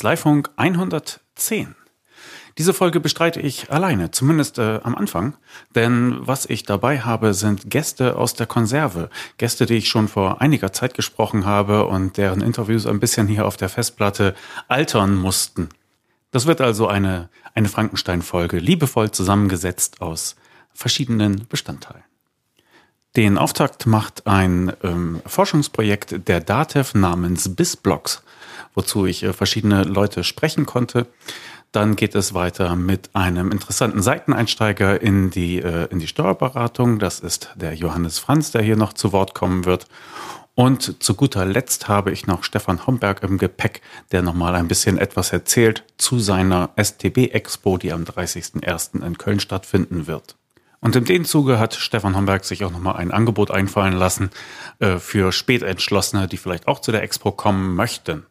Kanzleifunk 110. Diese Folge bestreite ich alleine, zumindest äh, am Anfang, denn was ich dabei habe, sind Gäste aus der Konserve, Gäste, die ich schon vor einiger Zeit gesprochen habe und deren Interviews ein bisschen hier auf der Festplatte altern mussten. Das wird also eine, eine Frankenstein-Folge, liebevoll zusammengesetzt aus verschiedenen Bestandteilen. Den Auftakt macht ein ähm, Forschungsprojekt der DATEV namens BISBlocks, wozu ich äh, verschiedene Leute sprechen konnte. Dann geht es weiter mit einem interessanten Seiteneinsteiger in die, äh, in die Steuerberatung. Das ist der Johannes Franz, der hier noch zu Wort kommen wird. Und zu guter Letzt habe ich noch Stefan Homberg im Gepäck, der nochmal ein bisschen etwas erzählt zu seiner STB-Expo, die am 30.01. in Köln stattfinden wird. Und in dem Zuge hat Stefan Homberg sich auch nochmal ein Angebot einfallen lassen äh, für Spätentschlossene, die vielleicht auch zu der Expo kommen möchten.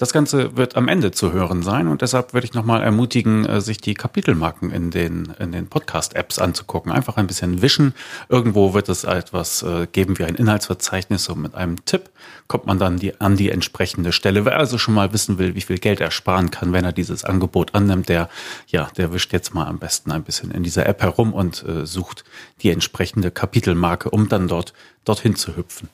Das Ganze wird am Ende zu hören sein und deshalb würde ich nochmal ermutigen, äh, sich die Kapitelmarken in den, in den Podcast-Apps anzugucken. Einfach ein bisschen wischen. Irgendwo wird es etwas äh, geben wie ein Inhaltsverzeichnis und mit einem Tipp kommt man dann die, an die entsprechende Stelle. Wer also schon mal wissen will, wie viel Geld er sparen kann, wenn er dieses Angebot annimmt, der, ja, der wischt jetzt mal am besten ein bisschen in dieser App herum und äh, sucht die entsprechende Kapitelmarke, um dann dort, dorthin zu hüpfen.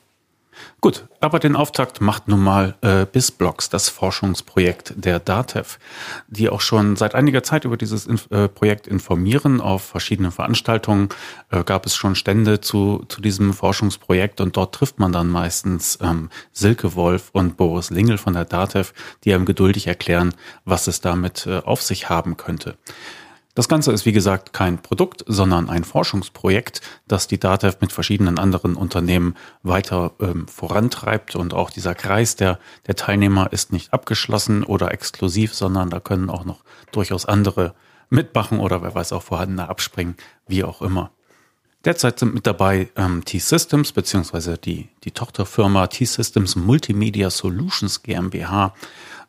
Gut, aber den Auftakt macht nun mal äh, BISBlocks, das Forschungsprojekt der DATEV, die auch schon seit einiger Zeit über dieses Inf äh, Projekt informieren. Auf verschiedenen Veranstaltungen äh, gab es schon Stände zu, zu diesem Forschungsprojekt und dort trifft man dann meistens ähm, Silke Wolf und Boris Lingel von der DATEV, die einem geduldig erklären, was es damit äh, auf sich haben könnte. Das Ganze ist wie gesagt kein Produkt, sondern ein Forschungsprojekt, das die DATEV mit verschiedenen anderen Unternehmen weiter ähm, vorantreibt. Und auch dieser Kreis der, der Teilnehmer ist nicht abgeschlossen oder exklusiv, sondern da können auch noch durchaus andere mitmachen oder wer weiß auch vorhandene abspringen, wie auch immer. Derzeit sind mit dabei ähm, T-Systems beziehungsweise die, die Tochterfirma T-Systems Multimedia Solutions GmbH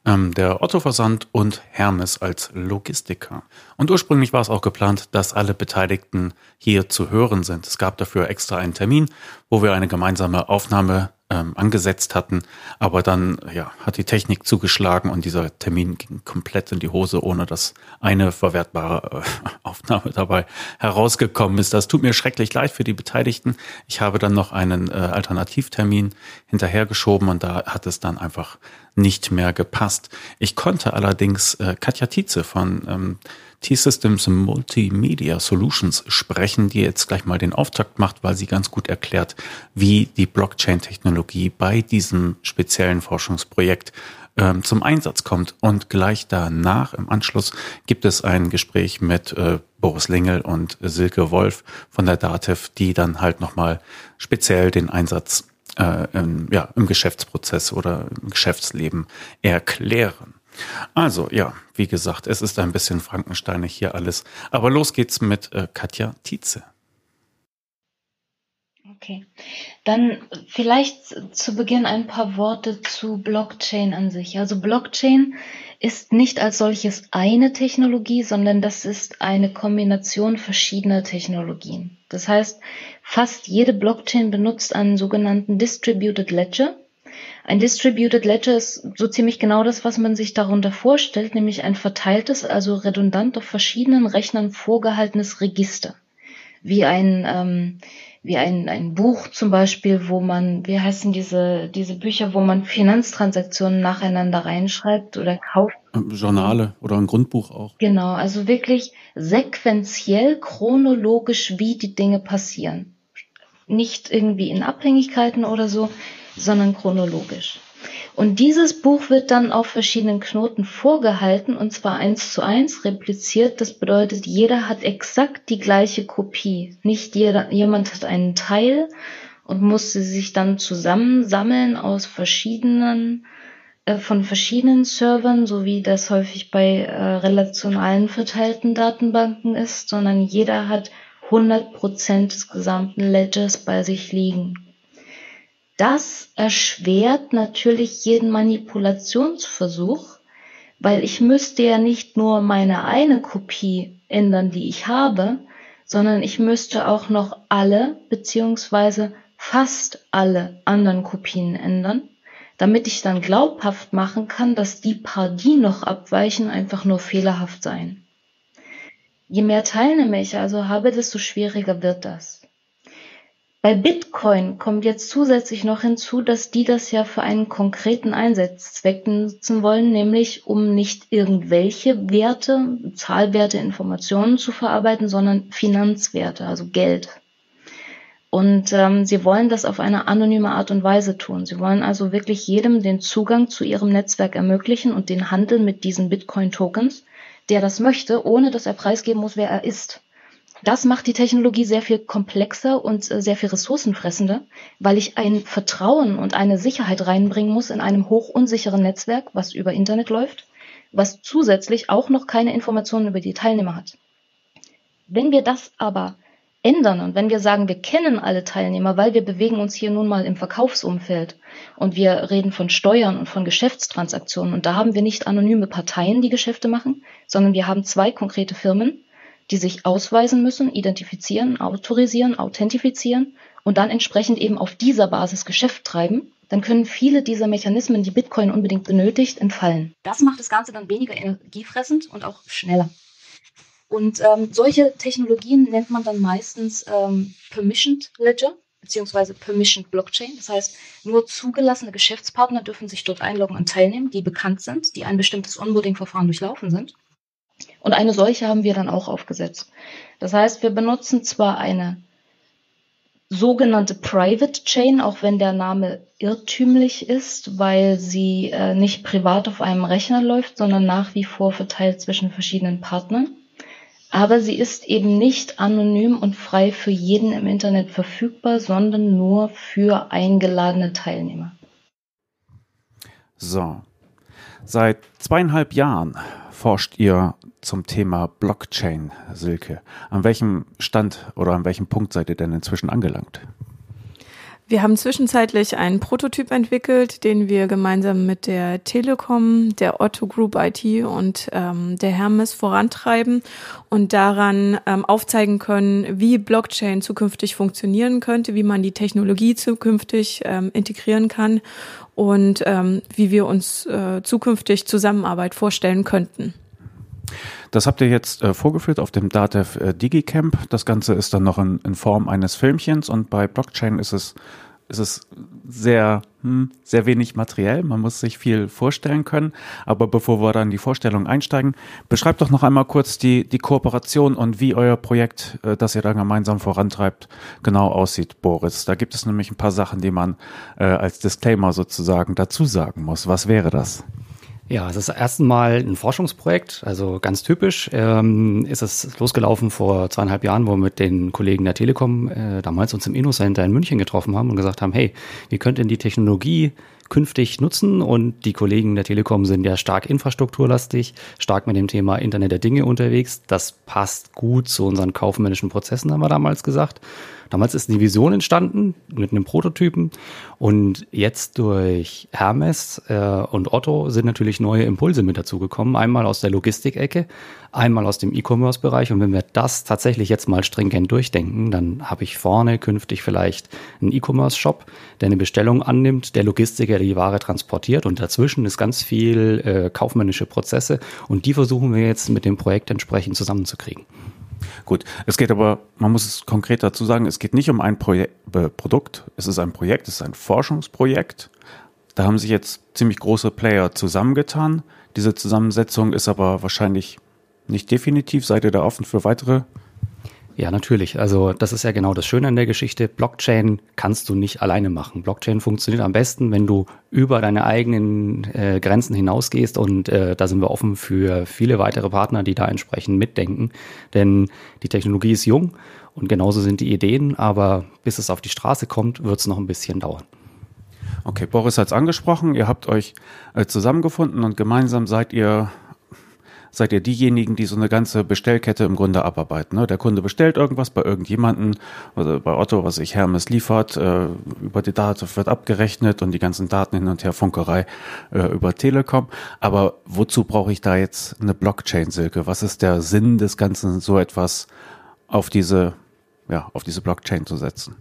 ähm, der Otto-Versand und Hermes als Logistiker. Und ursprünglich war es auch geplant, dass alle Beteiligten hier zu hören sind. Es gab dafür extra einen Termin, wo wir eine gemeinsame Aufnahme ähm, angesetzt hatten. Aber dann ja, hat die Technik zugeschlagen und dieser Termin ging komplett in die Hose, ohne dass eine verwertbare äh, Aufnahme dabei herausgekommen ist. Das tut mir schrecklich leid für die Beteiligten. Ich habe dann noch einen äh, Alternativtermin hinterhergeschoben und da hat es dann einfach nicht mehr gepasst. Ich konnte allerdings äh, Katja Tietze von ähm, T-Systems Multimedia Solutions sprechen, die jetzt gleich mal den Auftakt macht, weil sie ganz gut erklärt, wie die Blockchain-Technologie bei diesem speziellen Forschungsprojekt ähm, zum Einsatz kommt. Und gleich danach, im Anschluss, gibt es ein Gespräch mit äh, Boris Lingel und Silke Wolf von der DATEV, die dann halt nochmal speziell den Einsatz äh, im, ja, im Geschäftsprozess oder im Geschäftsleben erklären. Also ja, wie gesagt, es ist ein bisschen Frankensteinig hier alles. Aber los geht's mit äh, Katja Tietze. Okay, dann vielleicht zu Beginn ein paar Worte zu Blockchain an sich. Also Blockchain ist nicht als solches eine Technologie, sondern das ist eine Kombination verschiedener Technologien. Das heißt, fast jede Blockchain benutzt einen sogenannten Distributed Ledger. Ein Distributed Ledger ist so ziemlich genau das, was man sich darunter vorstellt, nämlich ein verteiltes, also redundant auf verschiedenen Rechnern vorgehaltenes Register. Wie ein, ähm, wie ein, ein Buch zum Beispiel, wo man, wie heißen diese, diese Bücher, wo man Finanztransaktionen nacheinander reinschreibt oder kauft. Journale oder ein Grundbuch auch. Genau, also wirklich sequenziell, chronologisch, wie die Dinge passieren. Nicht irgendwie in Abhängigkeiten oder so, sondern chronologisch. Und dieses Buch wird dann auf verschiedenen Knoten vorgehalten und zwar eins zu eins repliziert. Das bedeutet, jeder hat exakt die gleiche Kopie. Nicht jeder, jemand hat einen Teil und musste sich dann zusammensammeln aus verschiedenen, äh, von verschiedenen Servern, so wie das häufig bei äh, relationalen verteilten Datenbanken ist, sondern jeder hat 100% des gesamten Ledgers bei sich liegen. Das erschwert natürlich jeden Manipulationsversuch, weil ich müsste ja nicht nur meine eine Kopie ändern, die ich habe, sondern ich müsste auch noch alle beziehungsweise fast alle anderen Kopien ändern. damit ich dann glaubhaft machen kann, dass die paar, die noch abweichen, einfach nur fehlerhaft seien. Je mehr Teilnehmer ich also habe, desto schwieriger wird das. Bei Bitcoin kommt jetzt zusätzlich noch hinzu, dass die das ja für einen konkreten Einsatzzweck nutzen wollen, nämlich um nicht irgendwelche Werte, Zahlwerte, Informationen zu verarbeiten, sondern Finanzwerte, also Geld. Und ähm, sie wollen das auf eine anonyme Art und Weise tun. Sie wollen also wirklich jedem den Zugang zu ihrem Netzwerk ermöglichen und den Handel mit diesen Bitcoin-Tokens, der das möchte, ohne dass er preisgeben muss, wer er ist. Das macht die Technologie sehr viel komplexer und äh, sehr viel ressourcenfressender, weil ich ein Vertrauen und eine Sicherheit reinbringen muss in einem hochunsicheren Netzwerk, was über Internet läuft, was zusätzlich auch noch keine Informationen über die Teilnehmer hat. Wenn wir das aber ändern und wenn wir sagen, wir kennen alle Teilnehmer, weil wir bewegen uns hier nun mal im Verkaufsumfeld und wir reden von Steuern und von Geschäftstransaktionen und da haben wir nicht anonyme Parteien, die Geschäfte machen, sondern wir haben zwei konkrete Firmen, die sich ausweisen müssen, identifizieren, autorisieren, authentifizieren und dann entsprechend eben auf dieser Basis Geschäft treiben, dann können viele dieser Mechanismen, die Bitcoin unbedingt benötigt, entfallen. Das macht das Ganze dann weniger energiefressend und auch schneller. Und ähm, solche Technologien nennt man dann meistens ähm, Permissioned Ledger beziehungsweise Permissioned Blockchain. Das heißt, nur zugelassene Geschäftspartner dürfen sich dort einloggen und teilnehmen, die bekannt sind, die ein bestimmtes Onboarding-Verfahren durchlaufen sind. Und eine solche haben wir dann auch aufgesetzt. Das heißt, wir benutzen zwar eine sogenannte Private Chain, auch wenn der Name irrtümlich ist, weil sie äh, nicht privat auf einem Rechner läuft, sondern nach wie vor verteilt zwischen verschiedenen Partnern. Aber sie ist eben nicht anonym und frei für jeden im Internet verfügbar, sondern nur für eingeladene Teilnehmer. So. Seit zweieinhalb Jahren forscht ihr zum Thema Blockchain, Silke. An welchem Stand oder an welchem Punkt seid ihr denn inzwischen angelangt? Wir haben zwischenzeitlich einen Prototyp entwickelt, den wir gemeinsam mit der Telekom, der Otto Group IT und ähm, der Hermes vorantreiben und daran ähm, aufzeigen können, wie Blockchain zukünftig funktionieren könnte, wie man die Technologie zukünftig ähm, integrieren kann und ähm, wie wir uns äh, zukünftig Zusammenarbeit vorstellen könnten. Das habt ihr jetzt äh, vorgeführt auf dem Datev äh, DigiCamp. Das Ganze ist dann noch in, in, Form eines Filmchens und bei Blockchain ist es, ist es sehr, sehr wenig materiell. Man muss sich viel vorstellen können. Aber bevor wir dann in die Vorstellung einsteigen, beschreibt doch noch einmal kurz die, die Kooperation und wie euer Projekt, äh, das ihr da gemeinsam vorantreibt, genau aussieht, Boris. Da gibt es nämlich ein paar Sachen, die man äh, als Disclaimer sozusagen dazu sagen muss. Was wäre das? Ja, es ist erst einmal ein Forschungsprojekt, also ganz typisch ähm, ist es losgelaufen vor zweieinhalb Jahren, wo wir mit den Kollegen der Telekom äh, damals uns im InnoCenter in München getroffen haben und gesagt haben, hey, wie könnt denn die Technologie künftig nutzen. Und die Kollegen der Telekom sind ja stark infrastrukturlastig, stark mit dem Thema Internet der Dinge unterwegs. Das passt gut zu unseren kaufmännischen Prozessen, haben wir damals gesagt. Damals ist die Vision entstanden mit einem Prototypen und jetzt durch Hermes äh, und Otto sind natürlich neue Impulse mit dazugekommen. Einmal aus der Logistikecke, einmal aus dem E-Commerce-Bereich. Und wenn wir das tatsächlich jetzt mal stringent durchdenken, dann habe ich vorne künftig vielleicht einen E-Commerce-Shop, der eine Bestellung annimmt, der Logistiker die Ware transportiert und dazwischen ist ganz viel äh, kaufmännische Prozesse und die versuchen wir jetzt mit dem Projekt entsprechend zusammenzukriegen. Gut, es geht aber, man muss es konkret dazu sagen, es geht nicht um ein Projek äh, Produkt, es ist ein Projekt, es ist ein Forschungsprojekt. Da haben sich jetzt ziemlich große Player zusammengetan. Diese Zusammensetzung ist aber wahrscheinlich nicht definitiv. Seid ihr da offen für weitere ja, natürlich. Also das ist ja genau das Schöne an der Geschichte. Blockchain kannst du nicht alleine machen. Blockchain funktioniert am besten, wenn du über deine eigenen äh, Grenzen hinausgehst und äh, da sind wir offen für viele weitere Partner, die da entsprechend mitdenken. Denn die Technologie ist jung und genauso sind die Ideen, aber bis es auf die Straße kommt, wird es noch ein bisschen dauern. Okay, Boris hat es angesprochen, ihr habt euch äh, zusammengefunden und gemeinsam seid ihr seid ihr diejenigen, die so eine ganze Bestellkette im Grunde abarbeiten. Ne? Der Kunde bestellt irgendwas bei irgendjemanden, also bei Otto, was sich Hermes liefert, äh, über die Daten wird abgerechnet und die ganzen Daten hin und her, Funkerei äh, über Telekom. Aber wozu brauche ich da jetzt eine Blockchain, Silke? Was ist der Sinn des Ganzen, so etwas auf diese, ja, auf diese Blockchain zu setzen?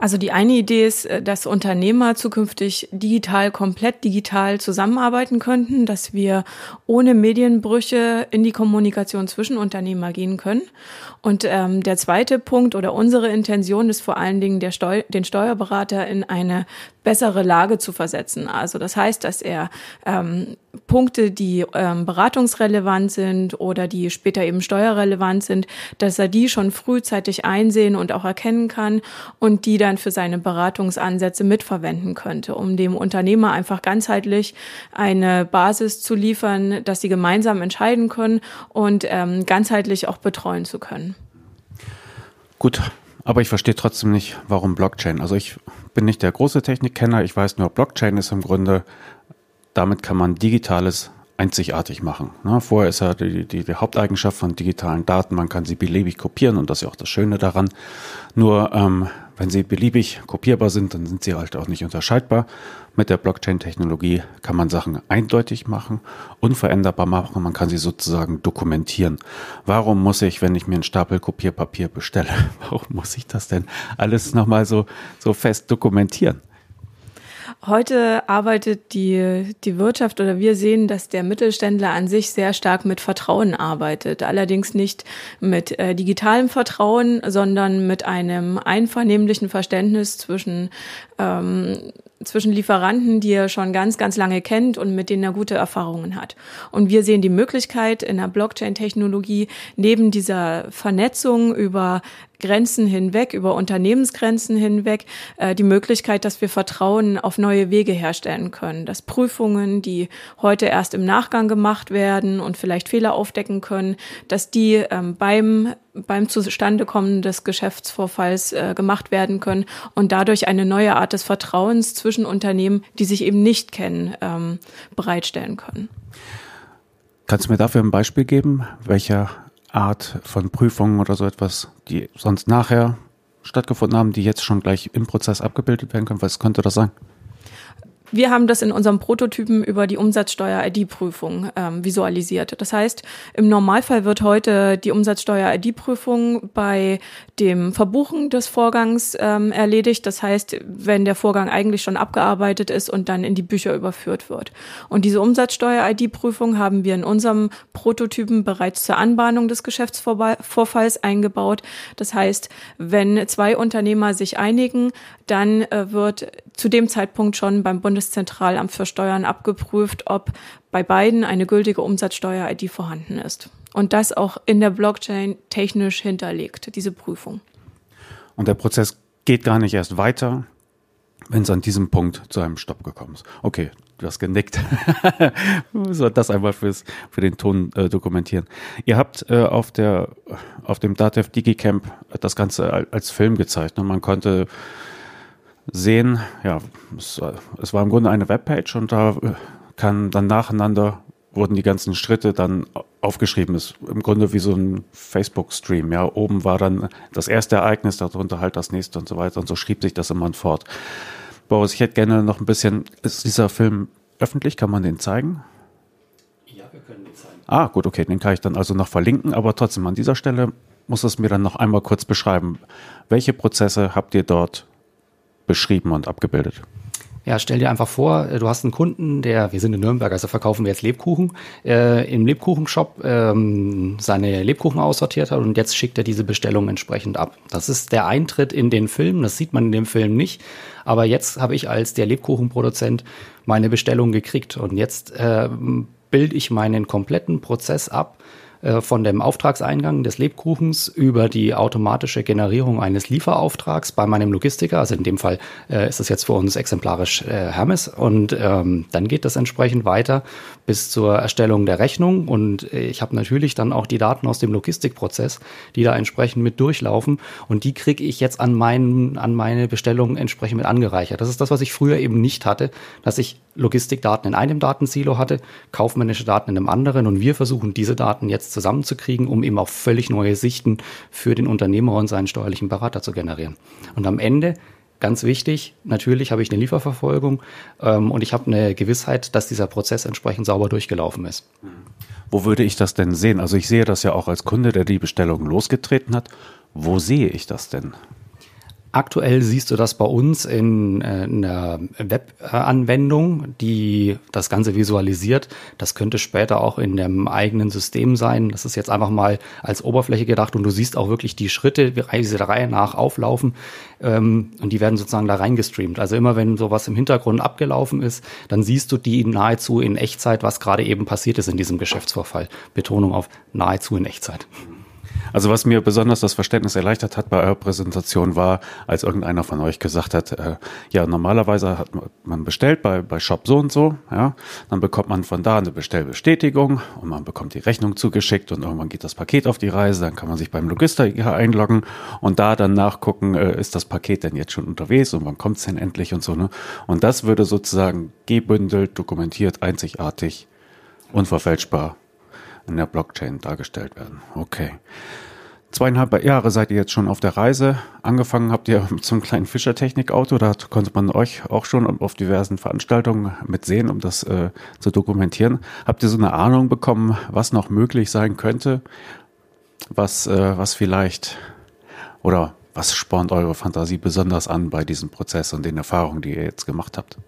Also die eine Idee ist, äh, dass Unternehmer zukünftig digital, komplett digital zusammenarbeiten könnten, dass wir ohne Medienbrüche in die Kommunikation zwischen Unternehmer gehen können. Und ähm, der zweite Punkt oder unsere Intention ist vor allen Dingen, der Steu den Steuerberater in eine bessere Lage zu versetzen. Also das heißt, dass er ähm, Punkte, die ähm, beratungsrelevant sind oder die später eben steuerrelevant sind, dass er die schon frühzeitig einsehen und auch erkennen kann und die dann für seine Beratungsansätze mitverwenden könnte, um dem Unternehmer einfach ganzheitlich eine Basis zu liefern, dass sie gemeinsam entscheiden können und ähm, ganzheitlich auch betreuen zu können. Gut, aber ich verstehe trotzdem nicht, warum Blockchain. Also ich bin nicht der große Technikkenner. Ich weiß nur, Blockchain ist im Grunde, damit kann man Digitales einzigartig machen. Ne? Vorher ist ja die, die, die Haupteigenschaft von digitalen Daten, man kann sie beliebig kopieren und das ist ja auch das Schöne daran. Nur ähm, wenn sie beliebig kopierbar sind, dann sind sie halt auch nicht unterscheidbar. Mit der Blockchain-Technologie kann man Sachen eindeutig machen, unveränderbar machen, man kann sie sozusagen dokumentieren. Warum muss ich, wenn ich mir einen Stapel Kopierpapier bestelle, warum muss ich das denn alles nochmal so, so fest dokumentieren? Heute arbeitet die, die Wirtschaft oder wir sehen, dass der Mittelständler an sich sehr stark mit Vertrauen arbeitet. Allerdings nicht mit äh, digitalem Vertrauen, sondern mit einem einvernehmlichen Verständnis zwischen ähm, zwischen Lieferanten, die er schon ganz, ganz lange kennt und mit denen er gute Erfahrungen hat. Und wir sehen die Möglichkeit in der Blockchain-Technologie neben dieser Vernetzung über Grenzen hinweg, über Unternehmensgrenzen hinweg, äh, die Möglichkeit, dass wir Vertrauen auf neue Wege herstellen können, dass Prüfungen, die heute erst im Nachgang gemacht werden und vielleicht Fehler aufdecken können, dass die ähm, beim beim Zustandekommen des Geschäftsvorfalls äh, gemacht werden können und dadurch eine neue Art des Vertrauens zwischen Unternehmen, die sich eben nicht kennen, ähm, bereitstellen können. Kannst du mir dafür ein Beispiel geben, welcher Art von Prüfungen oder so etwas, die sonst nachher stattgefunden haben, die jetzt schon gleich im Prozess abgebildet werden können? Was könnte das sein? Wir haben das in unserem Prototypen über die Umsatzsteuer-ID-Prüfung ähm, visualisiert. Das heißt, im Normalfall wird heute die Umsatzsteuer-ID-Prüfung bei dem Verbuchen des Vorgangs ähm, erledigt. Das heißt, wenn der Vorgang eigentlich schon abgearbeitet ist und dann in die Bücher überführt wird. Und diese Umsatzsteuer-ID-Prüfung haben wir in unserem Prototypen bereits zur Anbahnung des Geschäftsvorfalls eingebaut. Das heißt, wenn zwei Unternehmer sich einigen, dann äh, wird zu dem Zeitpunkt schon beim Bundeszentralamt für Steuern abgeprüft, ob bei beiden eine gültige Umsatzsteuer-ID vorhanden ist. Und das auch in der Blockchain technisch hinterlegt, diese Prüfung. Und der Prozess geht gar nicht erst weiter, wenn es an diesem Punkt zu einem Stopp gekommen ist. Okay, du hast genickt. so, das einmal fürs, für den Ton äh, dokumentieren. Ihr habt äh, auf, der, auf dem DATEV DigiCamp das Ganze als Film gezeigt. Und man konnte sehen, ja, es, es war im Grunde eine Webpage und da kann dann nacheinander wurden die ganzen Schritte dann aufgeschrieben. Ist im Grunde wie so ein Facebook-Stream. Ja, oben war dann das erste Ereignis, darunter halt das nächste und so weiter. Und so schrieb sich das immer fort. Boris, ich hätte gerne noch ein bisschen, ist dieser Film öffentlich? Kann man den zeigen? Ja, wir können den zeigen. Ah, gut, okay, den kann ich dann also noch verlinken. Aber trotzdem, an dieser Stelle muss es mir dann noch einmal kurz beschreiben. Welche Prozesse habt ihr dort beschrieben und abgebildet. Ja, stell dir einfach vor, du hast einen Kunden, der, wir sind in Nürnberg, also verkaufen wir jetzt Lebkuchen, äh, im Lebkuchenshop ähm, seine Lebkuchen aussortiert hat und jetzt schickt er diese Bestellung entsprechend ab. Das ist der Eintritt in den Film, das sieht man in dem Film nicht, aber jetzt habe ich als der Lebkuchenproduzent meine Bestellung gekriegt und jetzt äh, bilde ich meinen kompletten Prozess ab, äh, von dem Auftragseingang des Lebkuchens über die automatische Generierung eines Lieferauftrags bei meinem Logistiker. Also in dem Fall äh, ist es jetzt für uns exemplarisch äh, Hermes. Und ähm, dann geht das entsprechend weiter bis zur Erstellung der Rechnung. Und äh, ich habe natürlich dann auch die Daten aus dem Logistikprozess, die da entsprechend mit durchlaufen. Und die kriege ich jetzt an, meinen, an meine Bestellung entsprechend mit angereichert. Das ist das, was ich früher eben nicht hatte, dass ich Logistikdaten in einem Datensilo hatte, kaufmännische Daten in einem anderen. Und wir versuchen diese Daten jetzt zusammenzukriegen, um eben auch völlig neue Sichten für den Unternehmer und seinen steuerlichen Berater zu generieren. Und am Ende Ganz wichtig, natürlich habe ich eine Lieferverfolgung ähm, und ich habe eine Gewissheit, dass dieser Prozess entsprechend sauber durchgelaufen ist. Wo würde ich das denn sehen? Also ich sehe das ja auch als Kunde, der die Bestellung losgetreten hat. Wo sehe ich das denn? Aktuell siehst du das bei uns in, äh, in einer Web-Anwendung, die das Ganze visualisiert. Das könnte später auch in dem eigenen System sein. Das ist jetzt einfach mal als Oberfläche gedacht und du siehst auch wirklich die Schritte, wie sie der Reihe nach auflaufen ähm, und die werden sozusagen da reingestreamt. Also immer wenn sowas im Hintergrund abgelaufen ist, dann siehst du die nahezu in Echtzeit, was gerade eben passiert ist in diesem Geschäftsvorfall. Betonung auf nahezu in Echtzeit. Also was mir besonders das Verständnis erleichtert hat bei eurer Präsentation war, als irgendeiner von euch gesagt hat, äh, ja, normalerweise hat man bestellt bei, bei Shop so und so, ja, dann bekommt man von da eine Bestellbestätigung und man bekommt die Rechnung zugeschickt und irgendwann geht das Paket auf die Reise, dann kann man sich beim Logistiker einloggen und da dann nachgucken, äh, ist das Paket denn jetzt schon unterwegs und wann kommt es denn endlich und so, ne? Und das würde sozusagen gebündelt, dokumentiert, einzigartig, unverfälschbar in der Blockchain dargestellt werden. Okay. Zweieinhalb Jahre seid ihr jetzt schon auf der Reise. Angefangen habt ihr mit so einem kleinen Fischertechnikauto. Da konnte man euch auch schon auf diversen Veranstaltungen mitsehen, um das äh, zu dokumentieren. Habt ihr so eine Ahnung bekommen, was noch möglich sein könnte? Was, äh, was vielleicht oder was spornt eure Fantasie besonders an bei diesem Prozess und den Erfahrungen, die ihr jetzt gemacht habt?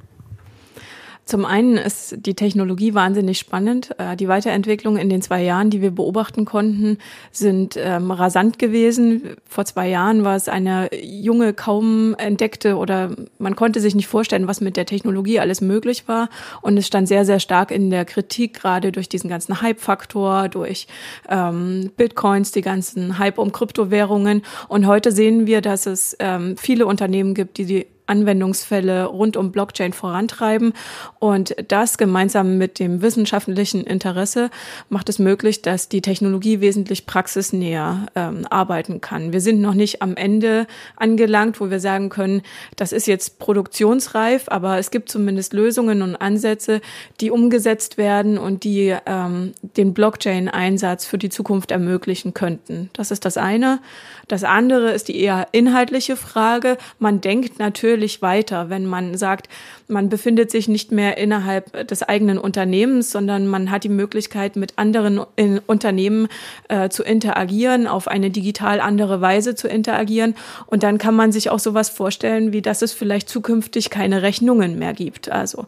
Zum einen ist die Technologie wahnsinnig spannend. Äh, die Weiterentwicklung in den zwei Jahren, die wir beobachten konnten, sind ähm, rasant gewesen. Vor zwei Jahren war es eine junge, kaum entdeckte oder man konnte sich nicht vorstellen, was mit der Technologie alles möglich war. Und es stand sehr, sehr stark in der Kritik, gerade durch diesen ganzen Hype-Faktor, durch ähm, Bitcoins, die ganzen Hype um Kryptowährungen. Und heute sehen wir, dass es ähm, viele Unternehmen gibt, die die Anwendungsfälle rund um Blockchain vorantreiben. Und das gemeinsam mit dem wissenschaftlichen Interesse macht es möglich, dass die Technologie wesentlich praxisnäher ähm, arbeiten kann. Wir sind noch nicht am Ende angelangt, wo wir sagen können, das ist jetzt produktionsreif, aber es gibt zumindest Lösungen und Ansätze, die umgesetzt werden und die ähm, den Blockchain-Einsatz für die Zukunft ermöglichen könnten. Das ist das eine. Das andere ist die eher inhaltliche Frage. Man denkt natürlich weiter, wenn man sagt, man befindet sich nicht mehr innerhalb des eigenen Unternehmens, sondern man hat die Möglichkeit, mit anderen Unternehmen äh, zu interagieren, auf eine digital andere Weise zu interagieren. Und dann kann man sich auch sowas vorstellen, wie dass es vielleicht zukünftig keine Rechnungen mehr gibt. Also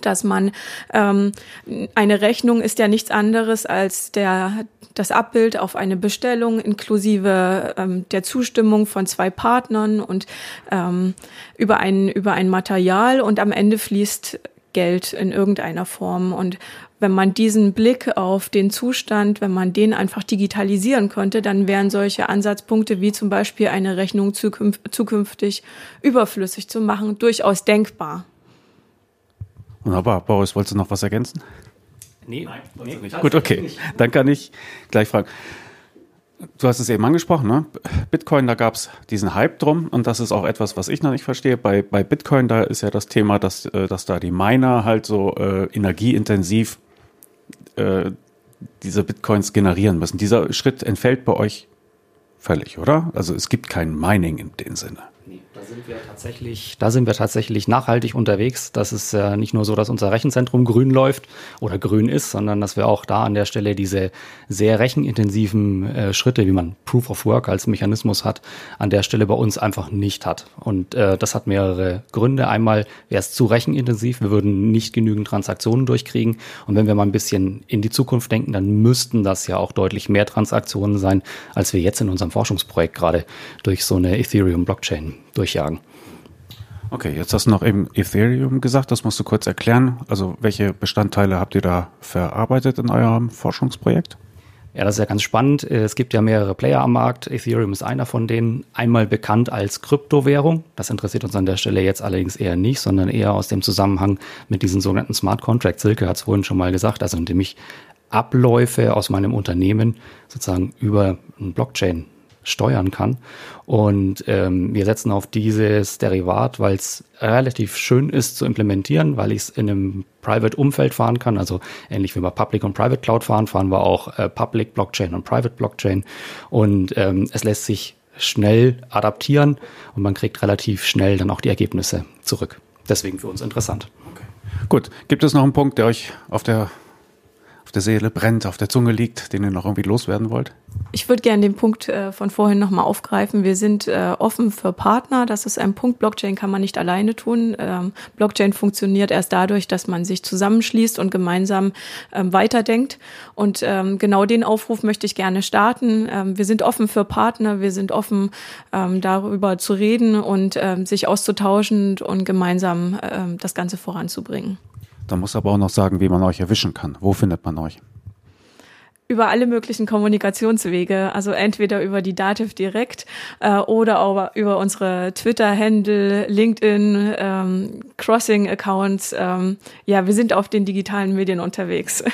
dass man ähm, eine Rechnung ist ja nichts anderes als der das Abbild auf eine Bestellung inklusive ähm, der Zustimmung von zwei Partnern und ähm, über ein über ein Material und am Ende fließt Geld in irgendeiner Form und wenn man diesen Blick auf den Zustand, wenn man den einfach digitalisieren könnte, dann wären solche Ansatzpunkte wie zum Beispiel eine Rechnung zukünftig überflüssig zu machen durchaus denkbar. Wunderbar. Boris, wolltest du noch was ergänzen? Nee, Nein, nee nicht. Gut, okay. Dann kann ich gleich fragen. Du hast es eben angesprochen, ne? Bitcoin, da gab es diesen Hype drum und das ist auch etwas, was ich noch nicht verstehe. Bei, bei Bitcoin, da ist ja das Thema, dass, äh, dass da die Miner halt so äh, energieintensiv äh, diese Bitcoins generieren müssen. Dieser Schritt entfällt bei euch völlig, oder? Also es gibt kein Mining in dem Sinne. Da sind wir tatsächlich, da sind wir tatsächlich nachhaltig unterwegs. Das ist ja nicht nur so, dass unser Rechenzentrum grün läuft oder grün ist, sondern dass wir auch da an der Stelle diese sehr rechenintensiven äh, Schritte, wie man Proof of Work als Mechanismus hat, an der Stelle bei uns einfach nicht hat. Und äh, das hat mehrere Gründe. Einmal wäre es zu rechenintensiv, wir würden nicht genügend Transaktionen durchkriegen. Und wenn wir mal ein bisschen in die Zukunft denken, dann müssten das ja auch deutlich mehr Transaktionen sein, als wir jetzt in unserem Forschungsprojekt gerade durch so eine Ethereum-Blockchain durchjagen. Okay, jetzt hast du noch eben Ethereum gesagt, das musst du kurz erklären. Also welche Bestandteile habt ihr da verarbeitet in eurem Forschungsprojekt? Ja, das ist ja ganz spannend. Es gibt ja mehrere Player am Markt. Ethereum ist einer von denen. Einmal bekannt als Kryptowährung. Das interessiert uns an der Stelle jetzt allerdings eher nicht, sondern eher aus dem Zusammenhang mit diesen sogenannten Smart Contracts. Silke hat es vorhin schon mal gesagt. Also indem ich Abläufe aus meinem Unternehmen sozusagen über ein Blockchain steuern kann. Und ähm, wir setzen auf dieses Derivat, weil es relativ schön ist zu implementieren, weil ich es in einem Private-Umfeld fahren kann. Also ähnlich wie wir Public und Private Cloud fahren, fahren wir auch äh, Public Blockchain und Private Blockchain. Und ähm, es lässt sich schnell adaptieren und man kriegt relativ schnell dann auch die Ergebnisse zurück. Deswegen für uns interessant. Okay. Gut, gibt es noch einen Punkt, der euch auf der auf der Seele brennt, auf der Zunge liegt, den ihr noch irgendwie loswerden wollt? Ich würde gerne den Punkt äh, von vorhin nochmal aufgreifen. Wir sind äh, offen für Partner. Das ist ein Punkt. Blockchain kann man nicht alleine tun. Ähm, Blockchain funktioniert erst dadurch, dass man sich zusammenschließt und gemeinsam ähm, weiterdenkt. Und ähm, genau den Aufruf möchte ich gerne starten. Ähm, wir sind offen für Partner. Wir sind offen, ähm, darüber zu reden und ähm, sich auszutauschen und gemeinsam das Ganze voranzubringen. Da muss aber auch noch sagen, wie man euch erwischen kann. Wo findet man euch? über alle möglichen Kommunikationswege, also entweder über die Dativ direkt äh, oder auch über unsere Twitter-Handle, LinkedIn, ähm, Crossing-Accounts. Ähm, ja, wir sind auf den digitalen Medien unterwegs.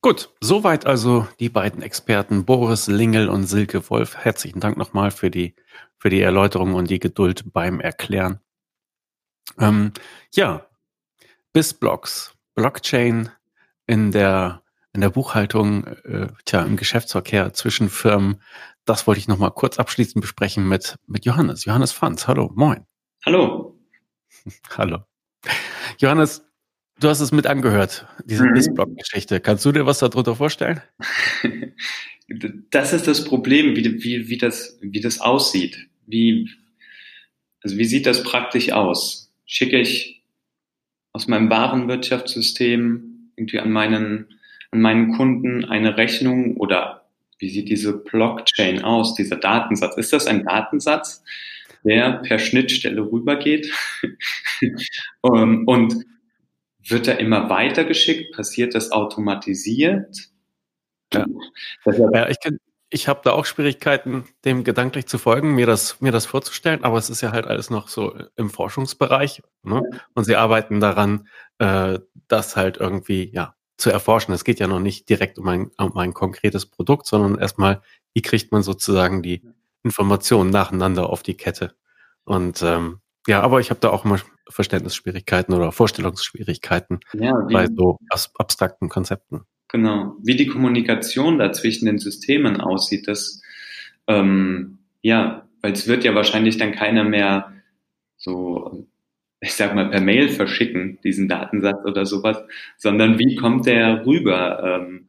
Gut, soweit also die beiden Experten Boris Lingel und Silke Wolf. Herzlichen Dank nochmal für die, für die Erläuterung und die Geduld beim Erklären. Ähm, ja, BizBlocks, Blockchain in der, in der Buchhaltung, äh, tja, im Geschäftsverkehr zwischen Firmen. Das wollte ich nochmal kurz abschließend besprechen mit, mit Johannes. Johannes Fanz. Hallo, moin. Hallo. Hallo. Johannes, du hast es mit angehört, diese mhm. BizBlock-Geschichte. Kannst du dir was darunter vorstellen? das ist das Problem, wie, wie, wie, das, wie das aussieht. Wie, also wie sieht das praktisch aus? Schicke ich aus meinem Warenwirtschaftssystem irgendwie an meinen, an meinen Kunden eine Rechnung oder wie sieht diese Blockchain aus, dieser Datensatz? Ist das ein Datensatz, der per Schnittstelle rübergeht? und wird er immer weitergeschickt? Passiert das automatisiert? Ja, ja ich kenne ich habe da auch Schwierigkeiten, dem gedanklich zu folgen, mir das, mir das vorzustellen, aber es ist ja halt alles noch so im Forschungsbereich. Ne? Und sie arbeiten daran, äh, das halt irgendwie ja zu erforschen. Es geht ja noch nicht direkt um ein, um ein konkretes Produkt, sondern erstmal, wie kriegt man sozusagen die Informationen nacheinander auf die Kette. Und ähm, ja, aber ich habe da auch immer Verständnisschwierigkeiten oder Vorstellungsschwierigkeiten ja, bei so abstrakten Konzepten. Genau. Wie die Kommunikation da zwischen den Systemen aussieht, das, ähm, ja, weil es wird ja wahrscheinlich dann keiner mehr so, ich sag mal, per Mail verschicken, diesen Datensatz oder sowas, sondern wie kommt der rüber? Ähm,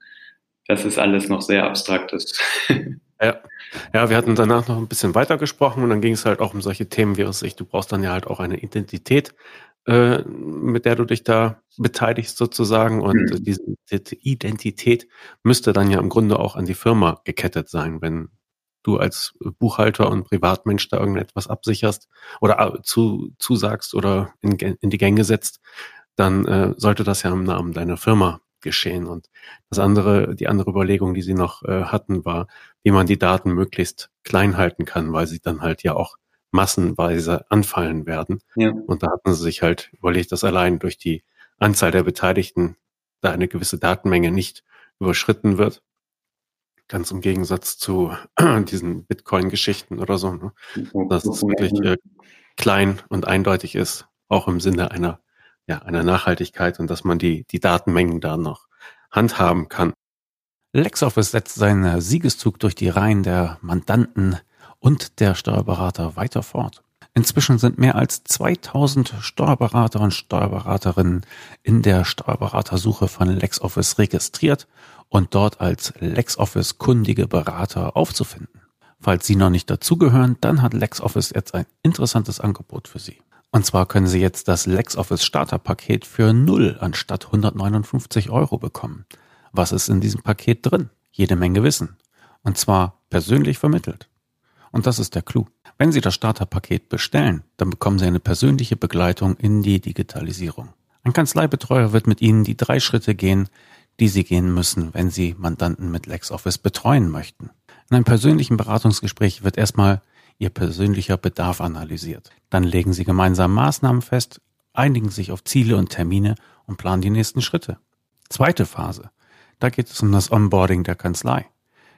das ist alles noch sehr abstraktes. Ja. ja, wir hatten danach noch ein bisschen weiter gesprochen und dann ging es halt auch um solche Themen wie sich, du brauchst dann ja halt auch eine Identität, äh, mit der du dich da beteiligst sozusagen. Und mhm. diese, diese Identität müsste dann ja im Grunde auch an die Firma gekettet sein, wenn du als Buchhalter und Privatmensch da irgendetwas absicherst oder zu, zusagst oder in, in die Gänge setzt, dann äh, sollte das ja im Namen deiner Firma geschehen. Und das andere, die andere Überlegung, die sie noch äh, hatten, war, wie man die Daten möglichst klein halten kann, weil sie dann halt ja auch massenweise anfallen werden. Ja. Und da hatten sie sich halt überlegt, dass allein durch die Anzahl der Beteiligten da eine gewisse Datenmenge nicht überschritten wird. Ganz im Gegensatz zu diesen Bitcoin-Geschichten oder so, ne? dass es wirklich äh, klein und eindeutig ist, auch im Sinne einer, ja, einer Nachhaltigkeit und dass man die, die Datenmengen da noch handhaben kann. LexOffice setzt seinen Siegeszug durch die Reihen der Mandanten und der Steuerberater weiter fort. Inzwischen sind mehr als 2000 Steuerberater und Steuerberaterinnen in der Steuerberatersuche von LexOffice registriert und dort als LexOffice kundige Berater aufzufinden. Falls Sie noch nicht dazugehören, dann hat LexOffice jetzt ein interessantes Angebot für Sie. Und zwar können Sie jetzt das LexOffice Starterpaket für 0 anstatt 159 Euro bekommen. Was ist in diesem Paket drin? Jede Menge Wissen. Und zwar persönlich vermittelt. Und das ist der Clou. Wenn Sie das Starterpaket bestellen, dann bekommen Sie eine persönliche Begleitung in die Digitalisierung. Ein Kanzleibetreuer wird mit Ihnen die drei Schritte gehen, die Sie gehen müssen, wenn Sie Mandanten mit LexOffice betreuen möchten. In einem persönlichen Beratungsgespräch wird erstmal Ihr persönlicher Bedarf analysiert. Dann legen Sie gemeinsam Maßnahmen fest, einigen sich auf Ziele und Termine und planen die nächsten Schritte. Zweite Phase. Da geht es um das Onboarding der Kanzlei.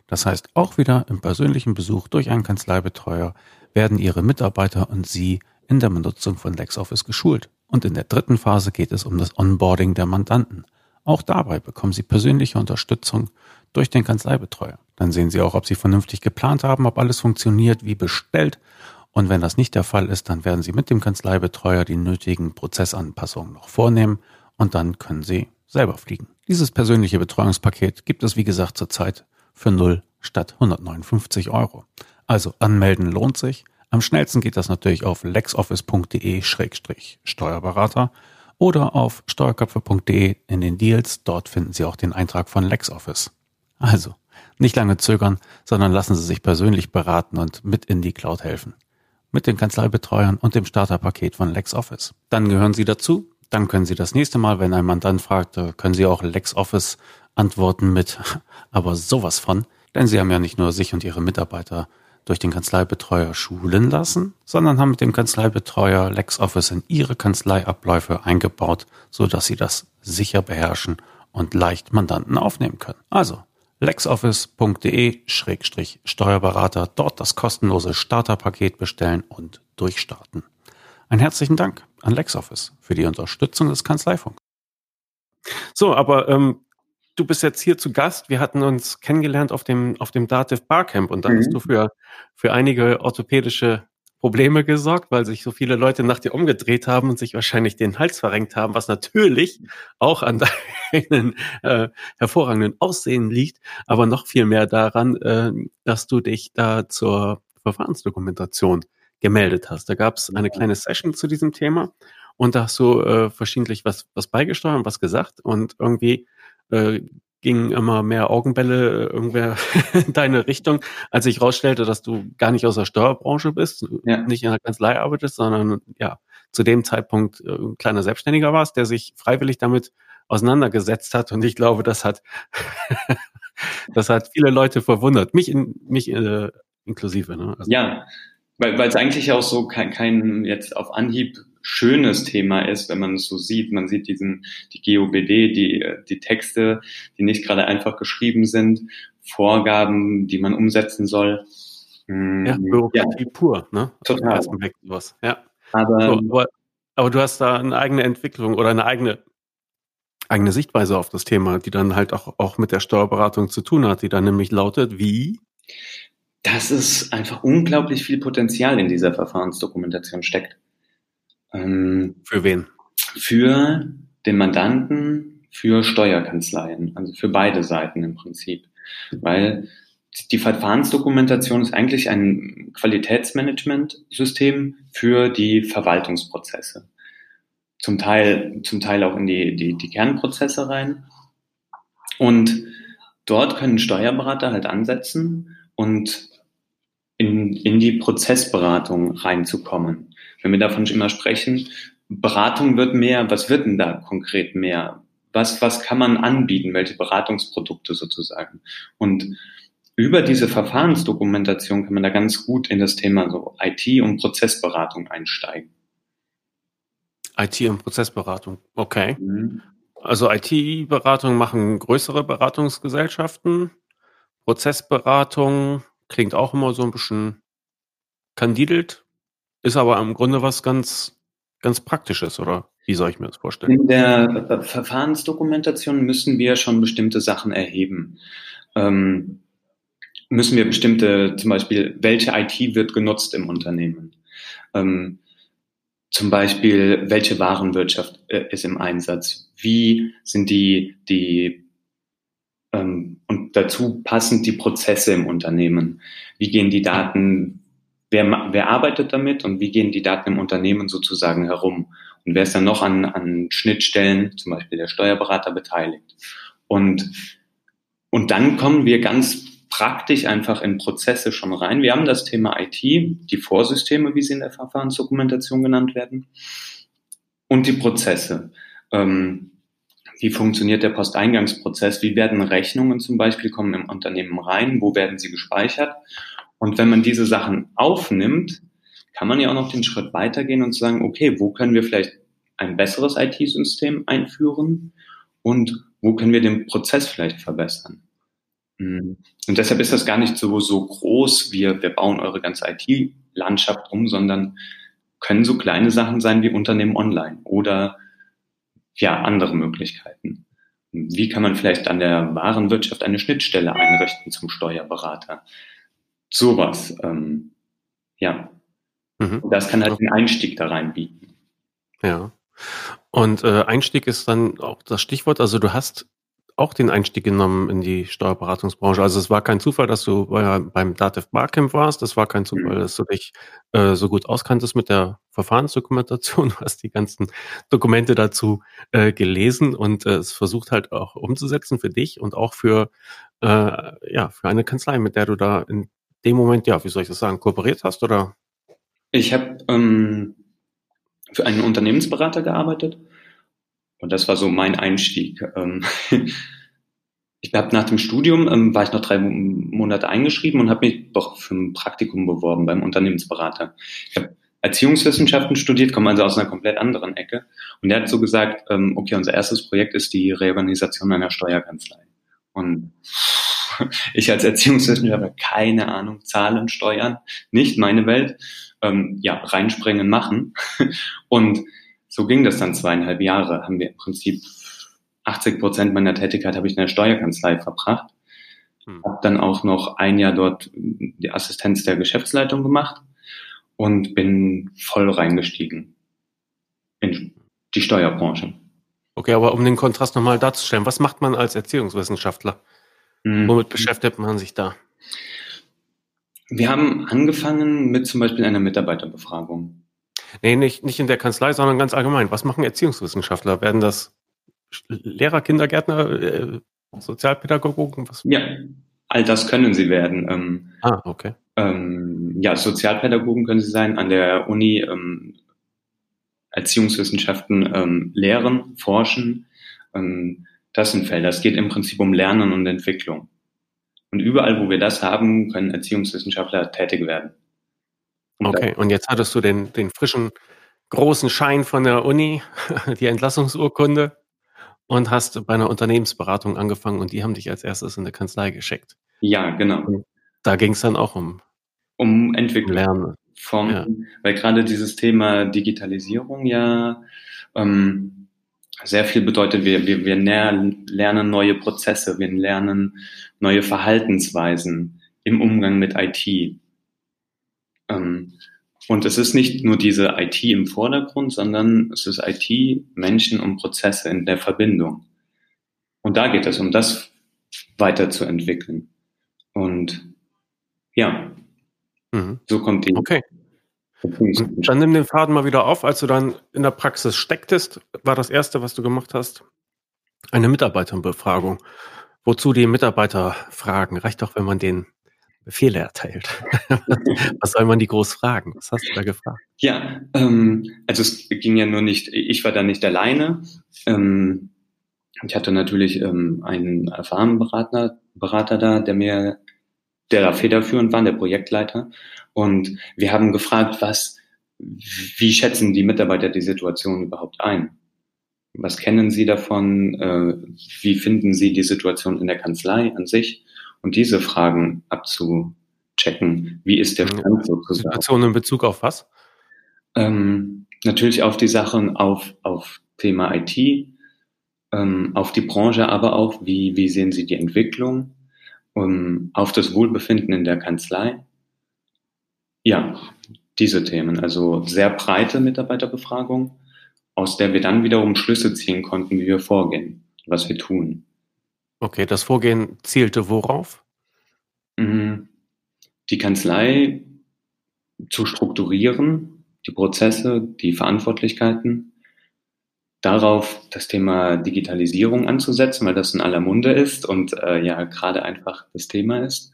Das heißt, auch wieder im persönlichen Besuch durch einen Kanzleibetreuer werden Ihre Mitarbeiter und Sie in der Benutzung von LexOffice geschult. Und in der dritten Phase geht es um das Onboarding der Mandanten. Auch dabei bekommen Sie persönliche Unterstützung durch den Kanzleibetreuer. Dann sehen Sie auch, ob Sie vernünftig geplant haben, ob alles funktioniert wie bestellt. Und wenn das nicht der Fall ist, dann werden Sie mit dem Kanzleibetreuer die nötigen Prozessanpassungen noch vornehmen und dann können Sie selber fliegen. Dieses persönliche Betreuungspaket gibt es wie gesagt zurzeit für 0 statt 159 Euro. Also anmelden lohnt sich. Am schnellsten geht das natürlich auf lexoffice.de-steuerberater oder auf steuerköpfe.de in den Deals. Dort finden Sie auch den Eintrag von LexOffice. Also, nicht lange zögern, sondern lassen Sie sich persönlich beraten und mit in die Cloud helfen. Mit den Kanzleibetreuern und dem Starterpaket von LexOffice. Dann gehören Sie dazu. Dann können Sie das nächste Mal, wenn ein Mandant fragt, äh, können Sie auch LexOffice antworten mit, aber sowas von. Denn Sie haben ja nicht nur sich und Ihre Mitarbeiter durch den Kanzleibetreuer schulen lassen, sondern haben mit dem Kanzleibetreuer LexOffice in ihre Kanzleiabläufe eingebaut, so dass sie das sicher beherrschen und leicht Mandanten aufnehmen können. Also lexoffice.de-steuerberater dort das kostenlose Starterpaket bestellen und durchstarten. Einen herzlichen Dank an LexOffice für die Unterstützung des Kanzleifunks. So, aber ähm, du bist jetzt hier zu Gast. Wir hatten uns kennengelernt auf dem, auf dem Dativ Barcamp und da mhm. hast du für, für einige orthopädische Probleme gesorgt, weil sich so viele Leute nach dir umgedreht haben und sich wahrscheinlich den Hals verrenkt haben, was natürlich auch an deinem äh, hervorragenden Aussehen liegt, aber noch viel mehr daran, äh, dass du dich da zur Verfahrensdokumentation gemeldet hast. Da gab es eine kleine Session zu diesem Thema und da hast du äh, verschiedentlich was, was beigesteuert und was gesagt und irgendwie äh, gingen immer mehr Augenbälle äh, irgendwer in deine Richtung, als ich rausstellte, dass du gar nicht aus der Steuerbranche bist, ja. nicht in der Kanzlei arbeitest, sondern ja, zu dem Zeitpunkt äh, ein kleiner Selbstständiger warst, der sich freiwillig damit auseinandergesetzt hat. Und ich glaube, das hat, das hat viele Leute verwundert, mich, in, mich äh, inklusive. Ne? Also, ja, weil weil es eigentlich auch so kein, kein jetzt auf Anhieb schönes Thema ist, wenn man es so sieht. Man sieht diesen, die GOBD, die, die Texte, die nicht gerade einfach geschrieben sind, Vorgaben, die man umsetzen soll. Hm, ja, Bürokratie ja. pur, ne? Total. Was. Ja. Aber, so, aber, aber du hast da eine eigene Entwicklung oder eine eigene eigene Sichtweise auf das Thema, die dann halt auch, auch mit der Steuerberatung zu tun hat, die dann nämlich lautet, wie? Dass es einfach unglaublich viel Potenzial in dieser Verfahrensdokumentation steckt. Ähm, für wen? Für den Mandanten, für Steuerkanzleien, also für beide Seiten im Prinzip. Weil die Verfahrensdokumentation ist eigentlich ein Qualitätsmanagementsystem für die Verwaltungsprozesse. Zum Teil, zum Teil auch in die, die, die Kernprozesse rein. Und dort können Steuerberater halt ansetzen und in, in die Prozessberatung reinzukommen wenn wir davon immer sprechen, Beratung wird mehr, was wird denn da konkret mehr? Was, was kann man anbieten? Welche Beratungsprodukte sozusagen? Und über diese Verfahrensdokumentation kann man da ganz gut in das Thema so IT und Prozessberatung einsteigen. IT und Prozessberatung, okay. Mhm. Also IT-Beratung machen größere Beratungsgesellschaften. Prozessberatung klingt auch immer so ein bisschen kandidelt. Ist aber im Grunde was ganz, ganz Praktisches, oder wie soll ich mir das vorstellen? In der Verfahrensdokumentation müssen wir schon bestimmte Sachen erheben. Ähm, müssen wir bestimmte, zum Beispiel, welche IT wird genutzt im Unternehmen? Ähm, zum Beispiel, welche Warenwirtschaft äh, ist im Einsatz? Wie sind die, die ähm, und dazu passend die Prozesse im Unternehmen? Wie gehen die Daten wer, wer arbeitet damit und wie gehen die Daten im Unternehmen sozusagen herum? Und wer ist dann noch an, an Schnittstellen, zum Beispiel der Steuerberater, beteiligt? Und, und dann kommen wir ganz praktisch einfach in Prozesse schon rein. Wir haben das Thema IT, die Vorsysteme, wie sie in der Verfahrensdokumentation genannt werden, und die Prozesse. Ähm, wie funktioniert der Posteingangsprozess? Wie werden Rechnungen zum Beispiel kommen im Unternehmen rein? Wo werden sie gespeichert? Und wenn man diese Sachen aufnimmt, kann man ja auch noch den Schritt weitergehen und sagen, okay, wo können wir vielleicht ein besseres IT-System einführen und wo können wir den Prozess vielleicht verbessern? Mhm. Und deshalb ist das gar nicht so, so groß, wir, wir bauen eure ganze IT-Landschaft um, sondern können so kleine Sachen sein wie Unternehmen online oder ja, andere Möglichkeiten. Wie kann man vielleicht an der Warenwirtschaft eine Schnittstelle einrichten zum Steuerberater? Sowas. Ähm, ja. Mhm. Das kann halt einen Einstieg da rein bieten. Ja. Und äh, Einstieg ist dann auch das Stichwort. Also du hast auch den Einstieg genommen in die Steuerberatungsbranche. Also es war kein Zufall, dass du bei, beim Dativ Barcamp warst. Es war kein Zufall, mhm. dass du dich äh, so gut auskanntest mit der Verfahrensdokumentation. Du hast die ganzen Dokumente dazu äh, gelesen und äh, es versucht halt auch umzusetzen für dich und auch für äh, ja für eine Kanzlei, mit der du da in dem Moment ja, wie soll ich das sagen, kooperiert hast oder? Ich habe ähm, für einen Unternehmensberater gearbeitet und das war so mein Einstieg. Ähm, ich habe nach dem Studium, ähm, war ich noch drei Monate eingeschrieben und habe mich doch für ein Praktikum beworben beim Unternehmensberater. Ich habe Erziehungswissenschaften studiert, komme also aus einer komplett anderen Ecke. Und er hat so gesagt, ähm, okay, unser erstes Projekt ist die Reorganisation einer Steuerkanzlei. Und ich als Erziehungswissenschaftler, keine Ahnung, Zahlen, Steuern, nicht meine Welt, ähm, ja, reinspringen, machen. Und so ging das dann zweieinhalb Jahre. Haben wir im Prinzip 80 Prozent meiner Tätigkeit habe ich in der Steuerkanzlei verbracht. Hm. Habe dann auch noch ein Jahr dort die Assistenz der Geschäftsleitung gemacht und bin voll reingestiegen in die Steuerbranche. Okay, aber um den Kontrast nochmal darzustellen, was macht man als Erziehungswissenschaftler? Hm. Womit beschäftigt man sich da? Wir haben angefangen mit zum Beispiel einer Mitarbeiterbefragung. Nee, nicht, nicht in der Kanzlei, sondern ganz allgemein. Was machen Erziehungswissenschaftler? Werden das Lehrer, Kindergärtner, äh, Sozialpädagogen? Was? Ja, all das können sie werden. Ähm, ah, okay. Ähm, ja, Sozialpädagogen können sie sein, an der Uni ähm, Erziehungswissenschaften ähm, lehren, forschen. Das sind Felder. Es geht im Prinzip um Lernen und Entwicklung. Und überall, wo wir das haben, können Erziehungswissenschaftler tätig werden. Okay, und jetzt hattest du den, den frischen, großen Schein von der Uni, die Entlassungsurkunde und hast bei einer Unternehmensberatung angefangen und die haben dich als erstes in der Kanzlei geschickt. Ja, genau. Und da ging es dann auch um, um Entwicklung. Lernen. Vom, ja. Weil gerade dieses Thema Digitalisierung ja ähm, sehr viel bedeutet, wir, wir, wir lernen neue Prozesse, wir lernen neue Verhaltensweisen im Umgang mit IT. Ähm, und es ist nicht nur diese IT im Vordergrund, sondern es ist IT, Menschen und Prozesse in der Verbindung. Und da geht es um das weiterzuentwickeln. Und ja, mhm. so kommt die. Okay. Dann nimm den Faden mal wieder auf. Als du dann in der Praxis stecktest, war das erste, was du gemacht hast, eine Mitarbeiterbefragung. Wozu die Mitarbeiter fragen? Reicht doch, wenn man den Befehle erteilt. Was soll man die groß fragen? Was hast du da gefragt? Ja, ähm, also es ging ja nur nicht, ich war da nicht alleine. Ähm, ich hatte natürlich ähm, einen erfahrenen Berater, Berater da, der mir, der da federführend war, der Projektleiter. Und wir haben gefragt, was, wie schätzen die Mitarbeiter die Situation überhaupt ein? Was kennen sie davon? Äh, wie finden sie die Situation in der Kanzlei an sich? und diese Fragen abzuchecken. Wie ist der Stand sozusagen? Situation in Bezug auf was? Ähm, natürlich auf die Sachen, auf, auf Thema IT, ähm, auf die Branche, aber auch, wie, wie sehen Sie die Entwicklung, um, auf das Wohlbefinden in der Kanzlei. Ja, diese Themen, also sehr breite Mitarbeiterbefragung, aus der wir dann wiederum Schlüsse ziehen konnten, wie wir vorgehen, was wir tun. Okay, das Vorgehen zielte worauf? Mhm. Die Kanzlei zu strukturieren, die Prozesse, die Verantwortlichkeiten, darauf das Thema Digitalisierung anzusetzen, weil das in aller Munde ist und äh, ja gerade einfach das Thema ist.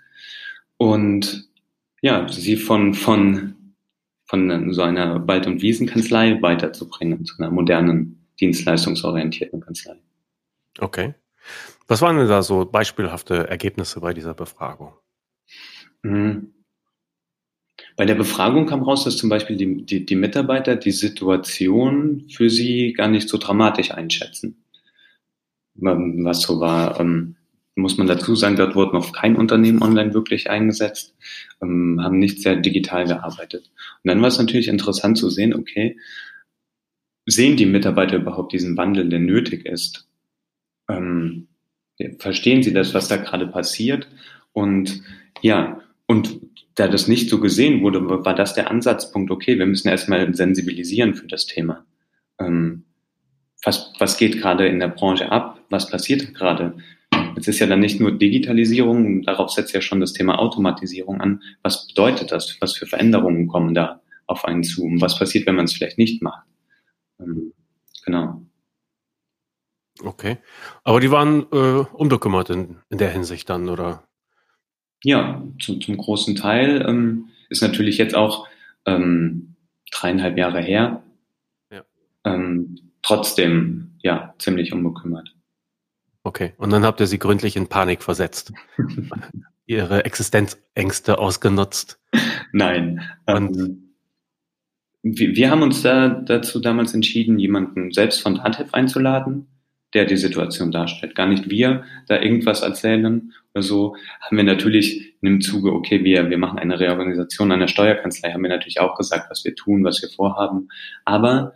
Und ja, sie von, von, von so einer Wald- und Wiesenkanzlei weiterzubringen zu einer modernen, dienstleistungsorientierten Kanzlei. Okay. Was waren denn da so beispielhafte Ergebnisse bei dieser Befragung? Mhm. Bei der Befragung kam raus, dass zum Beispiel die, die, die Mitarbeiter die Situation für sie gar nicht so dramatisch einschätzen. Was so war, ähm, muss man dazu sagen, dort wurde noch kein Unternehmen online wirklich eingesetzt, ähm, haben nicht sehr digital gearbeitet. Und dann war es natürlich interessant zu sehen, okay, sehen die Mitarbeiter überhaupt diesen Wandel, der nötig ist? Ähm, verstehen sie das, was da gerade passiert? Und ja, und da das nicht so gesehen wurde, war das der Ansatzpunkt, okay, wir müssen erstmal sensibilisieren für das Thema. Ähm, was, was geht gerade in der Branche ab, was passiert gerade. Es ist ja dann nicht nur Digitalisierung, darauf setzt ja schon das Thema Automatisierung an. Was bedeutet das? Was für Veränderungen kommen da auf einen zu? Und was passiert, wenn man es vielleicht nicht macht? Ähm, genau. Okay. Aber die waren äh, unbekümmert in, in der Hinsicht dann, oder? Ja, zu, zum großen Teil ähm, ist natürlich jetzt auch ähm, dreieinhalb Jahre her. Ja. Ähm, trotzdem, ja, ziemlich unbekümmert. Okay, und dann habt ihr sie gründlich in Panik versetzt. Ihre Existenzängste ausgenutzt. Nein. Und ähm, wir, wir, haben uns da dazu damals entschieden, jemanden selbst von Datev einzuladen, der die Situation darstellt. Gar nicht wir da irgendwas erzählen oder so. Haben wir natürlich in dem Zuge, okay, wir, wir machen eine Reorganisation einer Steuerkanzlei, haben wir natürlich auch gesagt, was wir tun, was wir vorhaben. Aber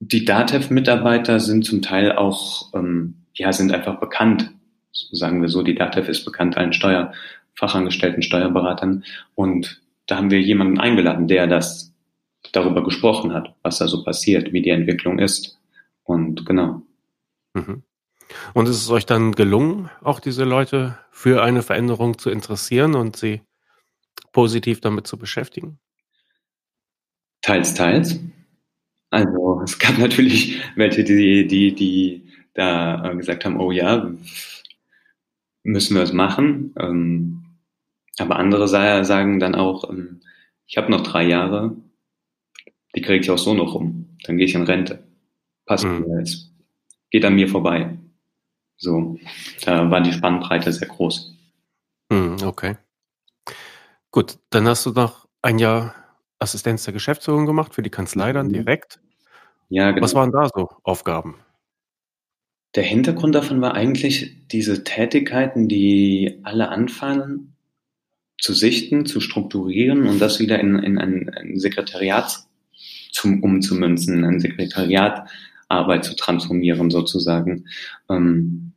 die DATEV-Mitarbeiter sind zum Teil auch, ähm, ja, sind einfach bekannt. Sagen wir so, die DATEV ist bekannt allen Steuerfachangestellten, Steuerberatern. Und da haben wir jemanden eingeladen, der das darüber gesprochen hat, was da so passiert, wie die Entwicklung ist. Und genau. Mhm. Und ist es euch dann gelungen, auch diese Leute für eine Veränderung zu interessieren und sie positiv damit zu beschäftigen? Teils, teils. Also es gab natürlich welche, die, die, die da gesagt haben, oh ja, müssen wir es machen. Ähm, aber andere sagen dann auch, ähm, ich habe noch drei Jahre, die kriege ich auch so noch rum. Dann gehe ich in Rente. Passt mhm. mir jetzt. Geht an mir vorbei. So, da war die Spannbreite sehr groß. Mhm, okay. Gut, dann hast du noch ein Jahr Assistenz der Geschäftsführung gemacht für die Kanzlei dann mhm. direkt. Ja, genau. Was waren da so Aufgaben? Der Hintergrund davon war eigentlich diese Tätigkeiten, die alle anfangen, zu sichten, zu strukturieren und das wieder in, in ein, ein Sekretariat zum, umzumünzen, ein Sekretariat Arbeit zu transformieren sozusagen. Ähm,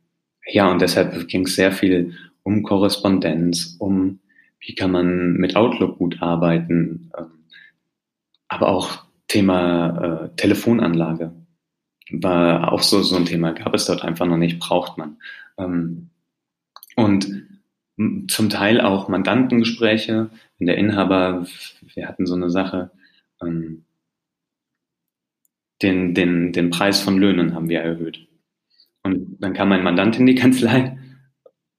ja, und deshalb ging es sehr viel um Korrespondenz, um wie kann man mit Outlook gut arbeiten, ähm, aber auch Thema äh, Telefonanlage war auch so, so ein Thema, gab es dort einfach noch nicht, braucht man. Ähm, und zum Teil auch Mandantengespräche, wenn der Inhaber, wir hatten so eine Sache, ähm, den, den, den Preis von Löhnen haben wir erhöht. Und dann kam mein Mandant in die Kanzlei,